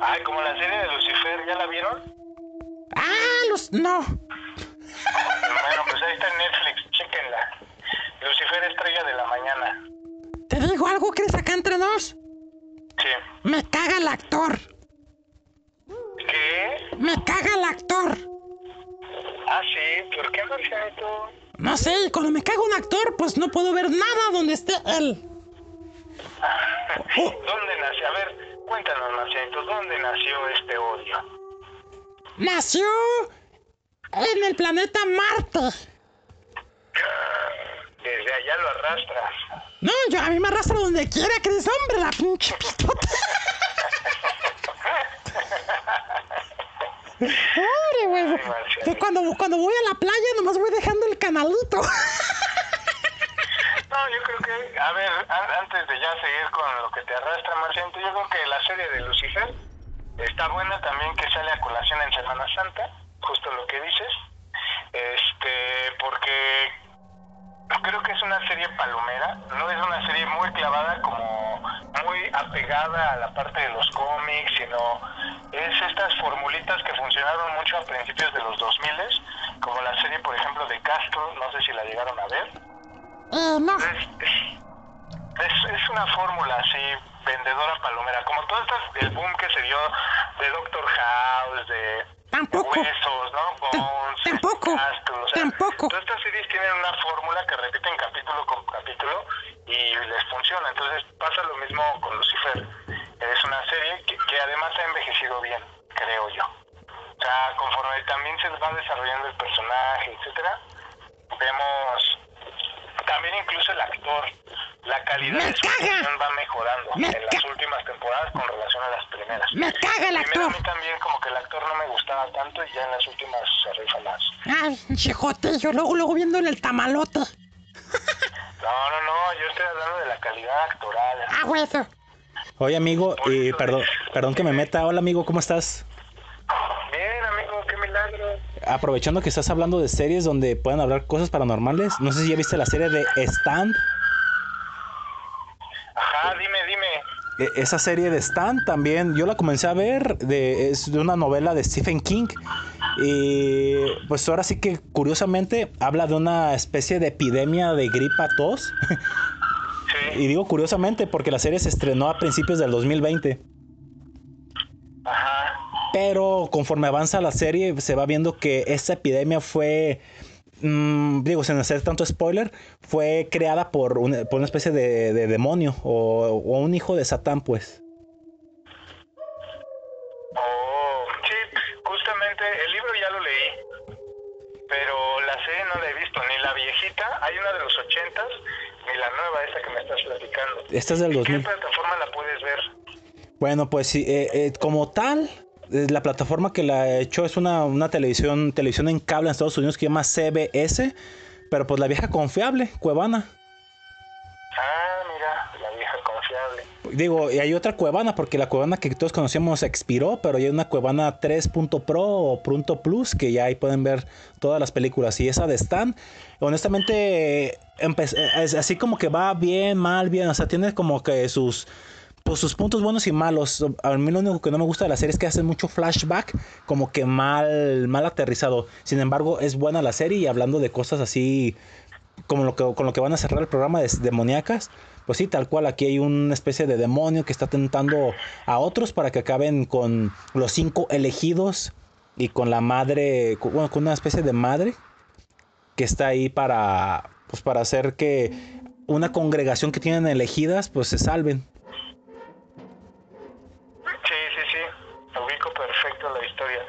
Ay, como la serie de Lucifer, ¿ya la vieron? Ah, los. No. Bueno, pues ahí está en Netflix, chéquenla. Lucifer Estrella de la Mañana. Te acá entre nos. Sí. Me caga el actor. ¿Qué? Me caga el actor. Ah, sí, ¿por qué, Marcianito? No sé, cuando me caga un actor, pues no puedo ver nada donde esté él. Oh, ¿Dónde nació? A ver, cuéntanos, Marcianito, ¿dónde nació este odio? nació en el planeta Marte. Desde allá lo arrastras. No, yo a mí me arrastra donde quiera, Chris. Hombre, la pinche pitota. Hombre, güey. Que cuando, cuando voy a la playa nomás voy dejando el canalito. No, yo creo que, a ver, an- antes de ya seguir con lo que te arrastra, Marcianito, yo creo que la serie de Lucifer está buena también que sale a colación en Semana Santa, justo lo que dices, este, porque creo que es una serie palomera, no es una serie muy clavada como muy apegada a la parte de los cómics, sino es estas formulitas que funcionaron mucho a principios de los 2000 como la serie, por ejemplo, de Castro, no sé si la llegaron a ver. Eh, no. Es, es, es una fórmula así, vendedora palomera, como todo esto, el boom que se dio de Doctor House, de Tampoco. Huesos, ¿no? Bones, tampoco, o sea, tampoco. Todas estas series tienen una fórmula que repiten capítulo con capítulo y les funciona. Entonces pasa lo mismo con Lucifer. Es una serie que, que además ha envejecido bien, creo yo. O sea, conforme también se va desarrollando el personaje, etcétera, vemos también incluso el actor, la calidad ¡Me de su caga! actuación va mejorando ¡Me en las últimas temporadas con relación a las primeras. Me caga el Primero a actor. mí también como que el actor no me gustaba tanto y ya en las últimas se rifa más. Ay, chijote, yo luego, luego viéndole el tamalote. No, no, no, yo estoy hablando de la calidad actoral. Ah, bueno. Oye, amigo, y perdón, perdón que me meta. Hola, amigo, ¿cómo estás? Bien, amigo, qué milagro. Aprovechando que estás hablando de series donde pueden hablar cosas paranormales, no sé si ya viste la serie de Stand. Ajá, dime, dime. E- Esa serie de Stand también, yo la comencé a ver, de, es de una novela de Stephen King. Y pues ahora sí que curiosamente habla de una especie de epidemia de gripa tos. Sí, y digo curiosamente porque la serie se estrenó a principios del 2020. ajá. Pero conforme avanza la serie, se va viendo que esta epidemia fue, mm, digo, sin hacer tanto spoiler, fue creada por una, por una especie de, de demonio o, o un hijo de Satán, pues. Oh, sí, justamente el libro ya lo leí. Pero la serie no la he visto, ni la viejita, hay una de los ochentas, ni la nueva, esa que me estás platicando. Esta es del ¿En qué 2000. plataforma la puedes ver? Bueno, pues sí, eh, eh, como tal, la plataforma que la he hecho es una, una televisión, televisión en cable en Estados Unidos que se llama CBS, pero pues la vieja confiable, Cuevana. Ah, mira, la vieja confiable. digo, y hay otra cuevana, porque la cuevana que todos conocíamos expiró, pero hay una cuevana 3.pro o Pronto Plus, que ya ahí pueden ver todas las películas. Y esa de Stan, honestamente, así como que va bien, mal, bien. O sea, tiene como que sus, pues, sus puntos buenos y malos. A mí lo único que no me gusta de la serie es que hace mucho flashback, como que mal, mal aterrizado. Sin embargo, es buena la serie y hablando de cosas así como lo que, con lo que van a cerrar el programa de demoníacas, pues sí, tal cual, aquí hay una especie de demonio que está tentando a otros para que acaben con los cinco elegidos y con la madre, con- bueno, con una especie de madre que está ahí para, pues para hacer que una congregación que tienen elegidas, pues se salven. Sí, sí, sí. Ubico perfecto la historia.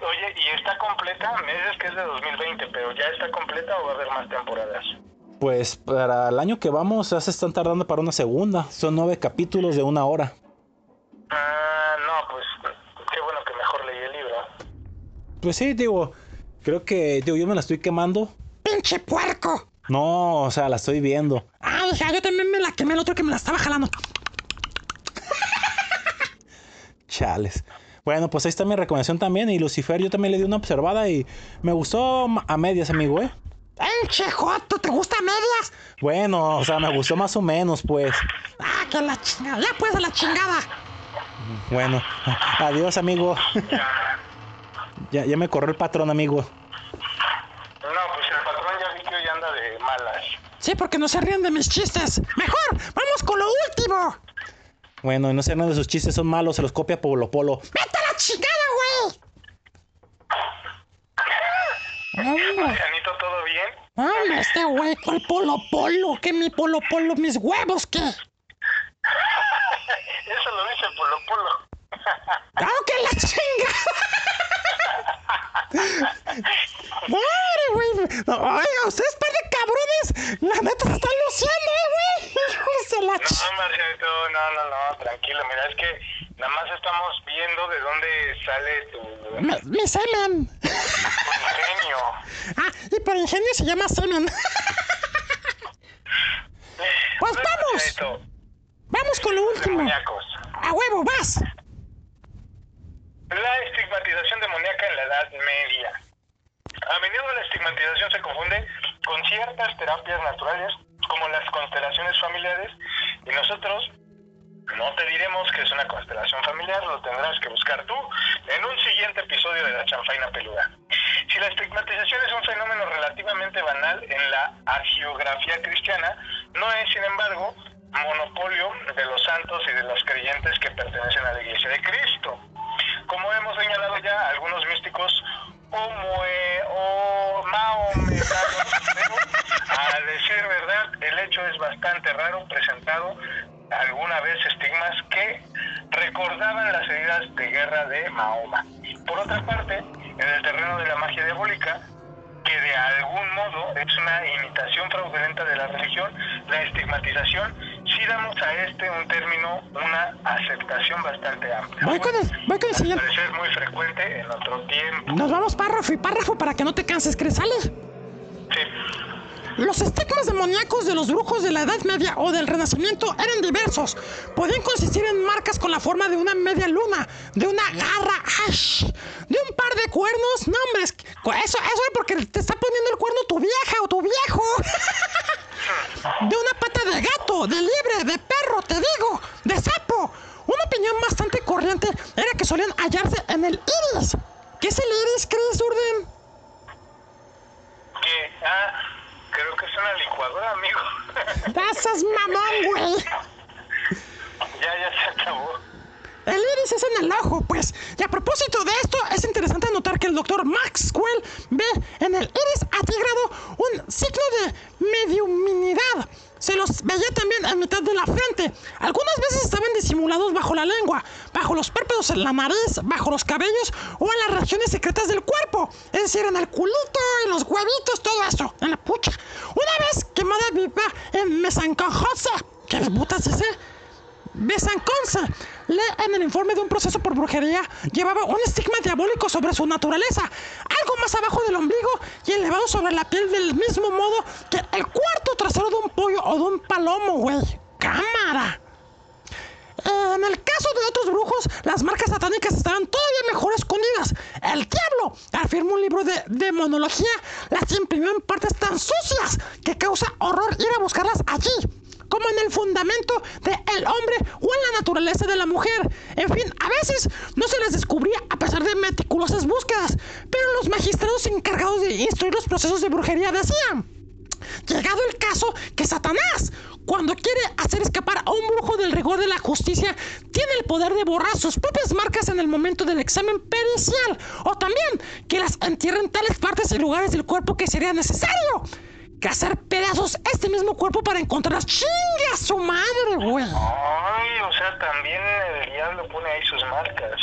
Oye, ¿y está completa? Me dices que es de 2020, pero ¿ya está completa o va a haber más temporadas? Pues para el año que vamos, ya se están tardando para una segunda. Son nueve capítulos de una hora. Ah, no, pues qué bueno que mejor leí el libro. Pues sí, digo, creo que digo, yo me la estoy quemando. ¡Pinche puerco! No, o sea, la estoy viendo. Ah, hija, yo también me la quemé el otro que me la estaba jalando. Chales. Bueno, pues ahí está mi recomendación también. Y Lucifer, yo también le di una observada y me gustó a medias, amigo, ¿eh? ¡Pinche joto! ¿Te gusta a medias? Bueno, o sea, me gustó más o menos, pues. ¡Ah, que la chingada! ¡Ya pues a la chingada! Bueno, adiós, amigo. ya, ya me corrió el patrón, amigo. No, pues el patrón ya vi que hoy anda de malas. Sí, porque no se ríen de mis chistes. ¡Mejor! ¡Vamos con lo último! Bueno, y no sé, nada de sus chistes son malos, se los copia Polo Polo. ¡Vete a la chingada, güey! Marianito, ¿todo bien? hombre, este güey con el polo polo. ¿Qué mi polo polo? ¿Mis huevos qué? Eso lo dice Polo Polo. ¡Ah, que la chingada! ¡Madre, güey! No, oiga, ustedes par de cabrones. La neta se están luciendo, eh, güey. Hijos de la ch... No, Marcianito, no, no, no, tranquilo. Mira, es que nada más estamos viendo de dónde sale tu, Mi, mi semen. tu ingenio. Ah, y por ingenio se llama semen. Pues vamos. Vamos con lo último. A huevo, vas. La estigmatización demoníaca en la Edad Media. A menudo la estigmatización se confunde con ciertas terapias naturales como las constelaciones familiares y nosotros no te diremos que es una constelación familiar, lo tendrás que buscar tú en un siguiente episodio de la chanfaina peluda. Si la estigmatización es un fenómeno relativamente banal en la hagiografía cristiana, no es, sin embargo, monopolio de los santos y de los creyentes que pertenecen a la Iglesia de Cristo. Como hemos señalado ya, algunos místicos homoe, o mahometanos, a decir verdad, el hecho es bastante raro presentado alguna vez estigmas que recordaban las heridas de guerra de Mahoma. Por otra parte, en el terreno de la magia diabólica, que de algún modo es una imitación fraudulenta de la religión, la estigmatización, sí damos a este un término, una aceptación bastante amplia. Voy con el, voy con el parecer muy frecuente en otro tiempo. Nos vamos párrafo y párrafo para que no te canses, Cresale. Sí. Los estigmas demoníacos de los brujos de la Edad Media o del Renacimiento eran diversos. Podían consistir en marcas con la forma de una media luna, de una garra ash, de un par de cuernos. No, hombre, eso, eso es porque te está poniendo el cuerno tu vieja o tu viejo. De una pata de gato, de liebre, de perro, te digo, de sapo. Una opinión bastante corriente era que solían hallarse en el iris. ¿Qué es el iris, Chris Durden? Que, ah, creo que es una licuadora, amigo. Pasas mamón, güey. ya, ya se acabó. El iris es en el ojo, pues. Y a propósito de esto, es interesante notar que el doctor Maxwell ve en el iris atigrado un signo de mediuminidad. Se los veía también en mitad de la frente. Algunas veces estaban disimulados bajo la lengua, bajo los párpados en la nariz, bajo los cabellos o en las regiones secretas del cuerpo. Es decir, en el culito, en los huevitos, todo eso, en la pucha. Una vez quemada viva en Mesancojosa, ¿qué putas dice? Besanconza lee en el informe de un proceso por brujería llevaba un estigma diabólico sobre su naturaleza, algo más abajo del ombligo y elevado sobre la piel del mismo modo que el cuarto trasero de un pollo o de un palomo, güey. Cámara. En el caso de otros brujos, las marcas satánicas estaban todavía mejor escondidas. El diablo, afirma un libro de demonología, las imprimió en partes tan sucias que causa horror ir a buscarlas allí como en el fundamento del el hombre o en la naturaleza de la mujer. En fin, a veces no se les descubría a pesar de meticulosas búsquedas, pero los magistrados encargados de instruir los procesos de brujería decían, llegado el caso que Satanás, cuando quiere hacer escapar a un brujo del rigor de la justicia, tiene el poder de borrar sus propias marcas en el momento del examen pericial, o también que las entierren en tales partes y lugares del cuerpo que sería necesario que hacer pedazos este mismo cuerpo para encontrarlas. ¡Chingue a su madre, güey! Ay, o sea, también el diablo pone ahí sus marcas.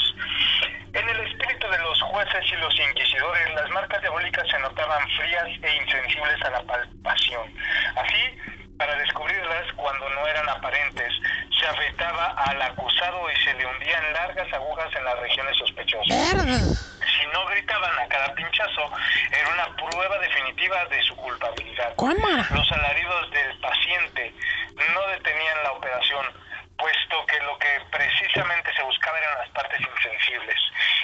En el espíritu de los jueces y los inquisidores, las marcas diabólicas se notaban frías e insensibles a la palpación. Así, para descubrirlas cuando no eran aparentes, se afeitaba al acusado y se le hundían largas agujas en las regiones sospechosas. Si no gritaban a cada pinchazo, era una prueba definitiva de su culpabilidad. ¿Cómo? Los alaridos del paciente no detenían la operación, puesto que lo que precisamente se buscaba eran las partes insensibles.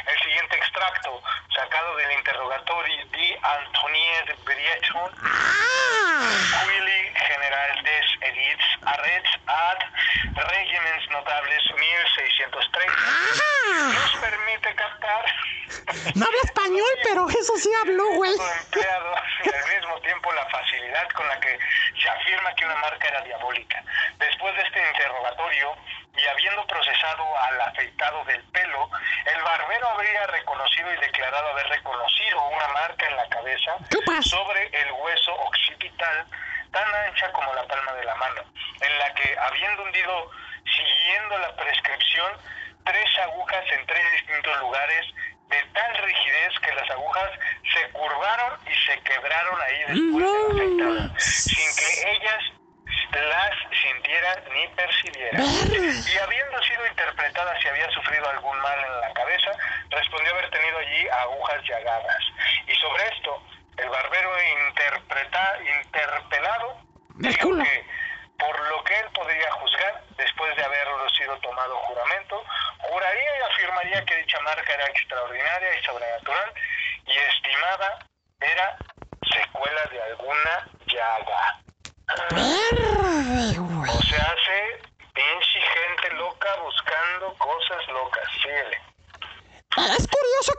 El siguiente extracto, sacado del interrogatorio de Antonier Breton. Willy General des Edits Arrets ad Regimens Notables 1630, ¡Ah! nos permite captar No habla español, pero eso sí habló, güey. empleado y al mismo tiempo la facilidad con la que se afirma que una marca era diabólica. Después de este interrogatorio y habiendo procesado al afeitado del pelo, el barbero habría reconocido y declarado haber reconocido una marca en la cabeza sobre el hueso occipital tan ancha como la palma de la mano, en la que habiendo hundido, siguiendo la prescripción, tres agujas en tres distintos lugares de tal rigidez que las agujas se curvaron y se quebraron ahí después de la afeitada, sin que ellas las sintieran ni percibieran. Y habiendo sido interpretada si había sufrido algún mal en la cabeza, respondió haber tenido allí agujas llagadas. Y sobre esto, el barbero interpreta, interpelado dijo que por lo que él podría juzgar, después de haberlo sido tomado juramento, juraría y afirmaría que dicha marca era extraordinaria y sobrenatural y estimada era secuela de alguna llaga. Verde, güey. O sea, hace pinche gente loca buscando cosas locas. Síguele. Es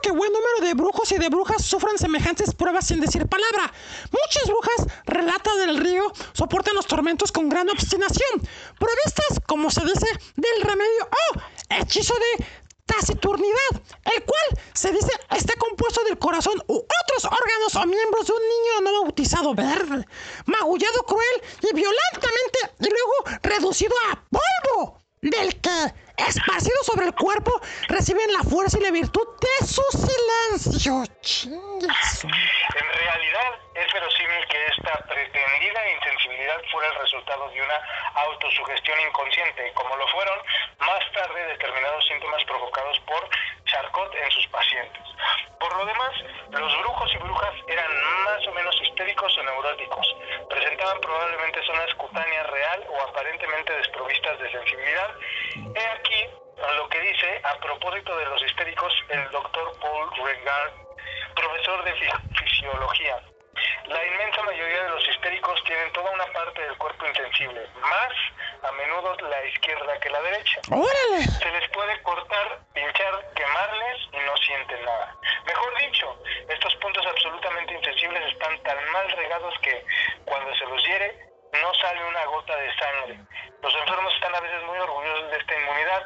que buen número de brujos y de brujas sufran semejantes pruebas sin decir palabra. Muchas brujas, relata del río, soportan los tormentos con gran obstinación, provistas, como se dice, del remedio o hechizo de taciturnidad, el cual se dice está compuesto del corazón u otros órganos o miembros de un niño no bautizado verde, magullado cruel y violentamente y luego reducido a polvo, del que, esparcido sobre el cuerpo, reciben la fuerza y la virtud de su silencio. Chingue su- En realidad, es verosímil que esta pretendida insensibilidad fuera el resultado de una autosugestión inconsciente, como lo fueron más tarde determinados síntomas provocados por Charcot en sus pacientes. Por lo demás, los brujos y brujas eran más o menos histéricos o neuróticos. Presentaban probablemente zonas cutáneas real o aparentemente desprovistas de sensibilidad. Aquí lo que dice a propósito de los histéricos el doctor Paul Regard, profesor de fi- fisiología. La inmensa mayoría de los histéricos tienen toda una parte del cuerpo insensible, más a menudo la izquierda que la derecha. ¡Órale! Se les puede cortar, pinchar, quemarles y no sienten nada. Mejor dicho, estos puntos absolutamente insensibles están tan mal regados que cuando se los hiere no sale una gota de sangre. Los enfermos están a veces muy orgullosos de esta inmunidad.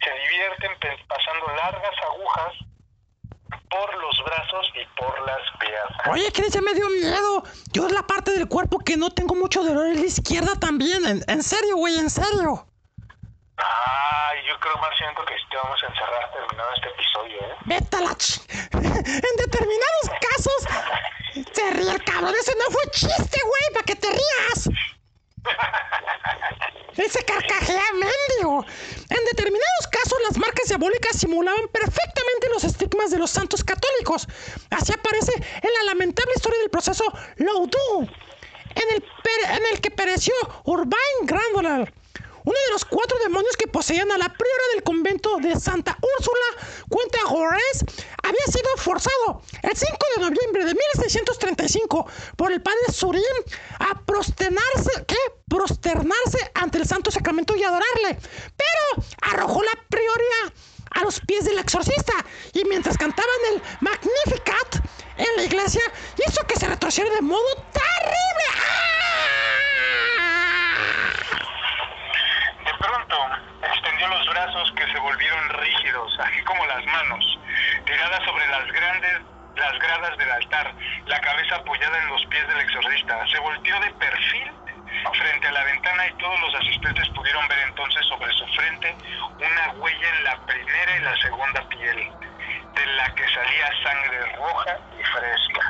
Se divierten pasando largas agujas por los brazos y por las piernas. Oye, Chris, ya me dio miedo. Yo es la parte del cuerpo que no tengo mucho dolor en la izquierda también. En, en serio, güey, en serio. Ay, yo creo más siento que te vamos a encerrar terminado este episodio, ¿eh? Vete a la ch... En determinados casos... Se ríe el cabrón. Eso no fue chiste, güey, para que te rías. Ese carcajea mendigo. En determinados casos, las marcas diabólicas simulaban perfectamente los estigmas de los santos católicos. Así aparece en la lamentable historia del proceso Loudou, en el, en el que pereció Urbain Grandolar, uno de los cuatro demonios que poseían a la priora del convento de Santa Úrsula, cuenta Gores, había sido forzado el 5 de noviembre de 1635 por el padre Surín a prosternarse, ¿qué? prosternarse ante el santo sacramento y adorarle. Pero arrojó la prioria a los pies del exorcista y mientras cantaban el Magnificat en la iglesia hizo que se retrocediera de modo terrible. ¡Ah! Pronto, extendió los brazos que se volvieron rígidos, así como las manos, tiradas sobre las grandes las gradas del altar, la cabeza apoyada en los pies del exorcista. Se volteó de perfil frente a la ventana y todos los asistentes pudieron ver entonces sobre su frente una huella en la primera y la segunda piel, de la que salía sangre roja y fresca.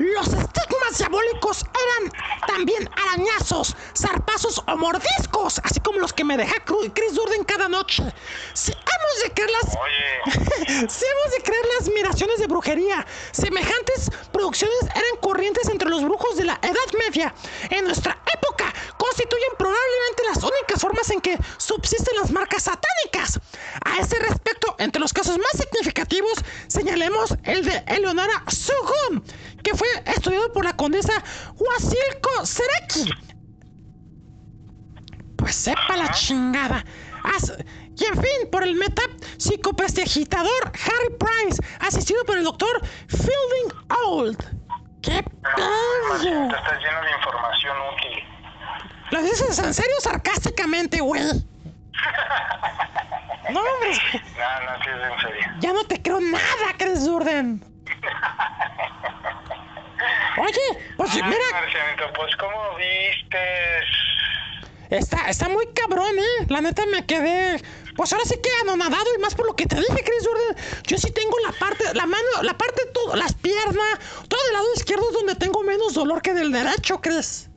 Los estigmas diabólicos eran también arañazos, zarpazos o mordiscos, así como los que me deja Chris Durden cada noche. Si hemos de creer las... Oye, si hemos de creer las admiraciones de brujería, semejantes producciones eran corrientes entre los brujos de la Edad Media. En nuestra época constituyen probablemente las únicas formas en que subsisten las marcas satánicas. A ese respecto, entre los casos más significativos, señalemos el de Eleonora Sugum, que fue estudiado por la condesa Wasilko Sereki. Pues sepa la chingada. As- y en fin, por el meta psicoprestidigitador Harry Price, asistido por el doctor Fielding Old. ¡Qué pedo! te estás lleno de información útil. ¿Lo dices en serio sarcásticamente, güey? No, hombre, No, no, sí es en serio. ya no te creo nada, Chris Durden. Oye, pues Ay, mira, Marcianito, pues ¿cómo vistes? Está, está muy cabrón, ¿eh? La neta me quedé. Pues ahora sí que anonadado y más por lo que te dije, Chris Jordan. Yo sí tengo la parte, la mano, la parte, todo, las piernas, todo el lado izquierdo es donde tengo menos dolor que del derecho, Chris.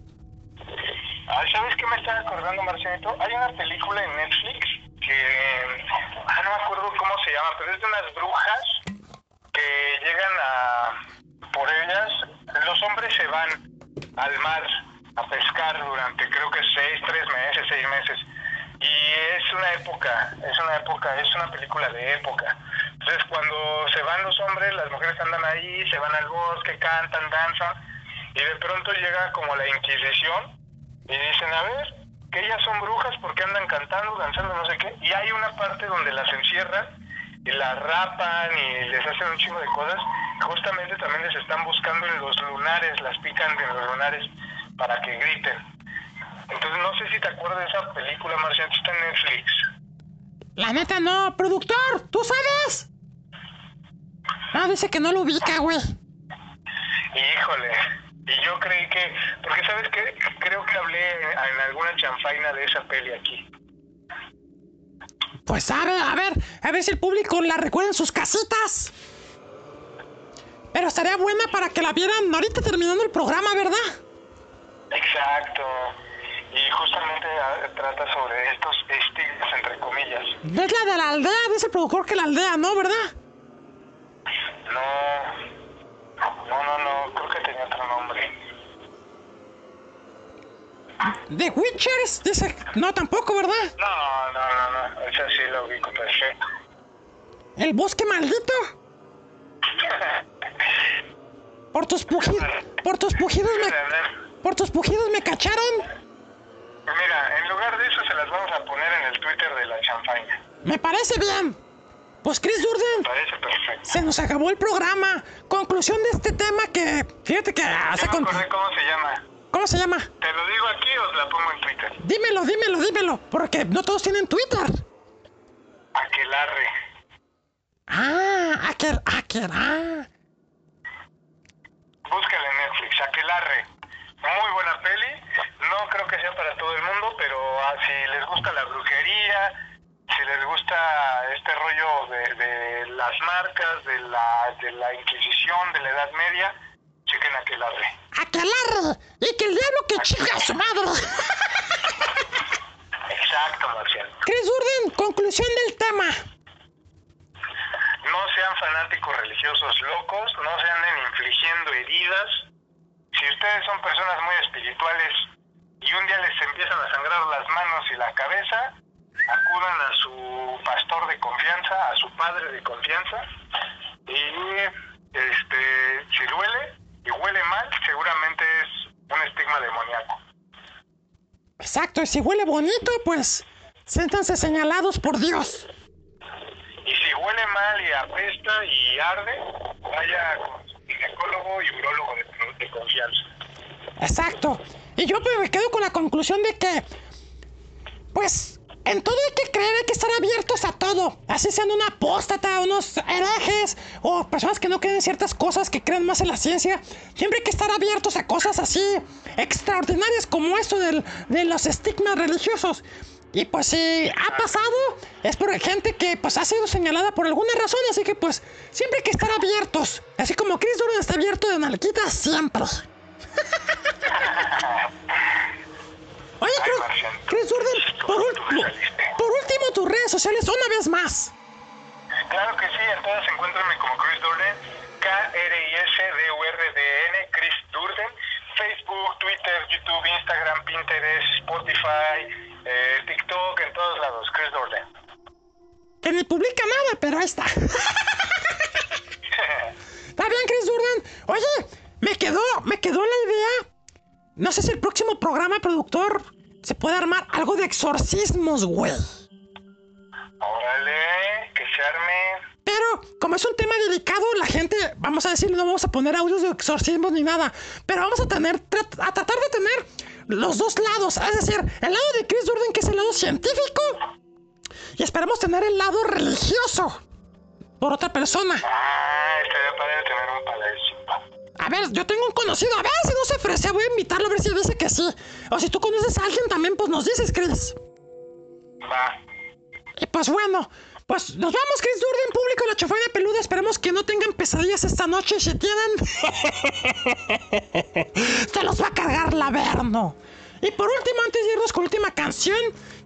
Ay, ¿sabes qué me estaba acordando, Marcianito? Hay una película en Netflix que... Ah, no me acuerdo cómo se llama, pero es de unas brujas que llegan a... Por ellas, los hombres se van al mar a pescar durante creo que seis, tres meses, seis meses. Y es una época, es una época, es una película de época. Entonces cuando se van los hombres, las mujeres andan ahí, se van al bosque, cantan, danzan, y de pronto llega como la Inquisición y dicen, a ver, que ellas son brujas porque andan cantando, danzando, no sé qué. Y hay una parte donde las encierran y las rapan y les hacen un chingo de cosas. Justamente también les están buscando en los lunares, las pican en los lunares para que griten. Entonces no sé si te acuerdas de esa película, Marcial, está en Netflix. La neta no, productor, ¿tú sabes? Ah, dice que no lo ubica, güey. Híjole, y yo creí que, porque sabes qué, creo que hablé en alguna chanfaina de esa peli aquí. Pues a ver, a ver, a ver si el público la recuerda en sus casitas. Pero estaría buena para que la vieran ahorita terminando el programa, ¿verdad? Exacto. Y justamente ah, trata sobre estos estigmas, entre comillas. Es la de la aldea, dice el productor que la aldea, ¿no? ¿Verdad? No, no, no, no, creo que tenía otro nombre. ¿The Witchers? Dice, no, tampoco, ¿verdad? No, no, no, no, esa sí lo ubico perfecto. ¿El bosque maldito? Por tus pujidos, por tus pujidos me, por tus pujidos me cacharon. Mira, en lugar de eso se las vamos a poner en el Twitter de la chanfaina. Me parece bien. Pues Chris Durden, Parece perfecto. se nos acabó el programa. Conclusión de este tema que, fíjate que hace me con... cómo se llama. ¿Cómo se llama? ¿Te lo digo aquí o te la pongo en Twitter? Dímelo, dímelo, dímelo, porque no todos tienen Twitter. Aquelarre. Ah, aquel, aquel, ah. Búscala en Netflix, Aquelarre. Muy buena peli. No creo que sea para todo el mundo, pero ah, si les gusta la brujería, si les gusta este rollo de, de las marcas, de la, de la Inquisición, de la Edad Media, chequen Aquelarre. Aquelarre. Y que el diablo que chinga a su madre. Exacto, Marcial. Chris Durden, conclusión del tema. No sean fanáticos religiosos locos, no se anden infligiendo heridas. Si ustedes son personas muy espirituales y un día les empiezan a sangrar las manos y la cabeza, acudan a su pastor de confianza, a su padre de confianza, y este, si duele y huele mal, seguramente es un estigma demoníaco. Exacto, y si huele bonito, pues siéntanse señalados por Dios. Y si huele mal y apesta y arde, vaya con su ginecólogo y urólogo de, de confianza. Exacto. Y yo me quedo con la conclusión de que, pues, en todo hay que creer, hay que estar abiertos a todo. Así sean una apóstata, unos herejes, o personas que no creen en ciertas cosas, que creen más en la ciencia. Siempre hay que estar abiertos a cosas así extraordinarias como esto del, de los estigmas religiosos. Y pues si ha pasado, es por gente que pues ha sido señalada por alguna razón, así que pues siempre hay que estar abiertos. Así como Chris Durden está abierto de nalquita siempre. Oye, Marciano. Chris Durden, por, saliste. por último tus redes sociales una vez más. Claro que sí, en todas encuéntrenme como Chris Durden, K-R-I-S-D-U-R-D-N, Chris Durden, Facebook, Twitter, YouTube, Instagram, Pinterest, Spotify, eh, TikTok, en todos lados, Chris Durden. Que ni publica nada, pero ahí está. Está bien, Chris Durden. Oye, me quedó, me quedó la idea. No sé si el próximo programa productor se puede armar algo de exorcismos, güey. Órale, que se arme. Pero, como es un tema delicado, la gente, vamos a decir, no vamos a poner audios de exorcismos ni nada. Pero vamos a tener, a tratar de tener los dos lados. Es decir, el lado de Chris Durden, que es el lado científico. Y esperamos tener el lado religioso. Por otra persona. Ah, estaría padre tener un padrecito. A ver, yo tengo un conocido. A ver si no se ofrece. Voy a invitarlo a ver si dice que sí. O si tú conoces a alguien también, pues nos dices, Chris. Va. Y pues bueno, pues nos vamos, Chris Durden, público la chofana peluda. Esperemos que no tengan pesadillas esta noche. Si tienen, se los va a cargar la verno. Y por último, antes de irnos con la última canción,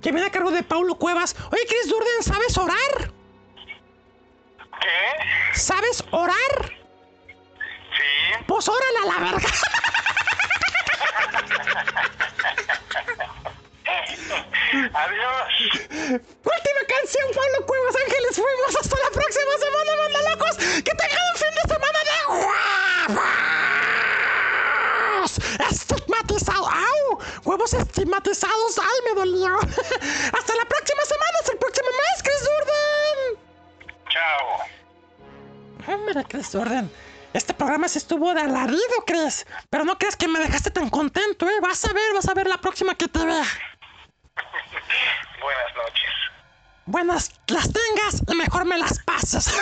que viene a cargo de Paulo Cuevas. Oye, Chris Durden, ¿sabes orar? ¿Qué? ¿Sabes orar? Sí. Pues órale a la verga. Adiós. Última canción, Pablo Cuevas Ángeles Fuimos. Hasta la próxima semana, manda locos. Que tengan un fin de semana de huevos. Estigmatizado. ¡Au! Huevos estigmatizados. ¡Ay, me dolió! Hasta la próxima semana. Hasta el próximo mes, Chris Durden. Chao. Hombre, Chris Durden. Este programa se estuvo de alarido, crees. Pero no creas que me dejaste tan contento, ¿eh? Vas a ver, vas a ver la próxima que te vea. Buenas noches. Buenas, las tengas y mejor me las pasas.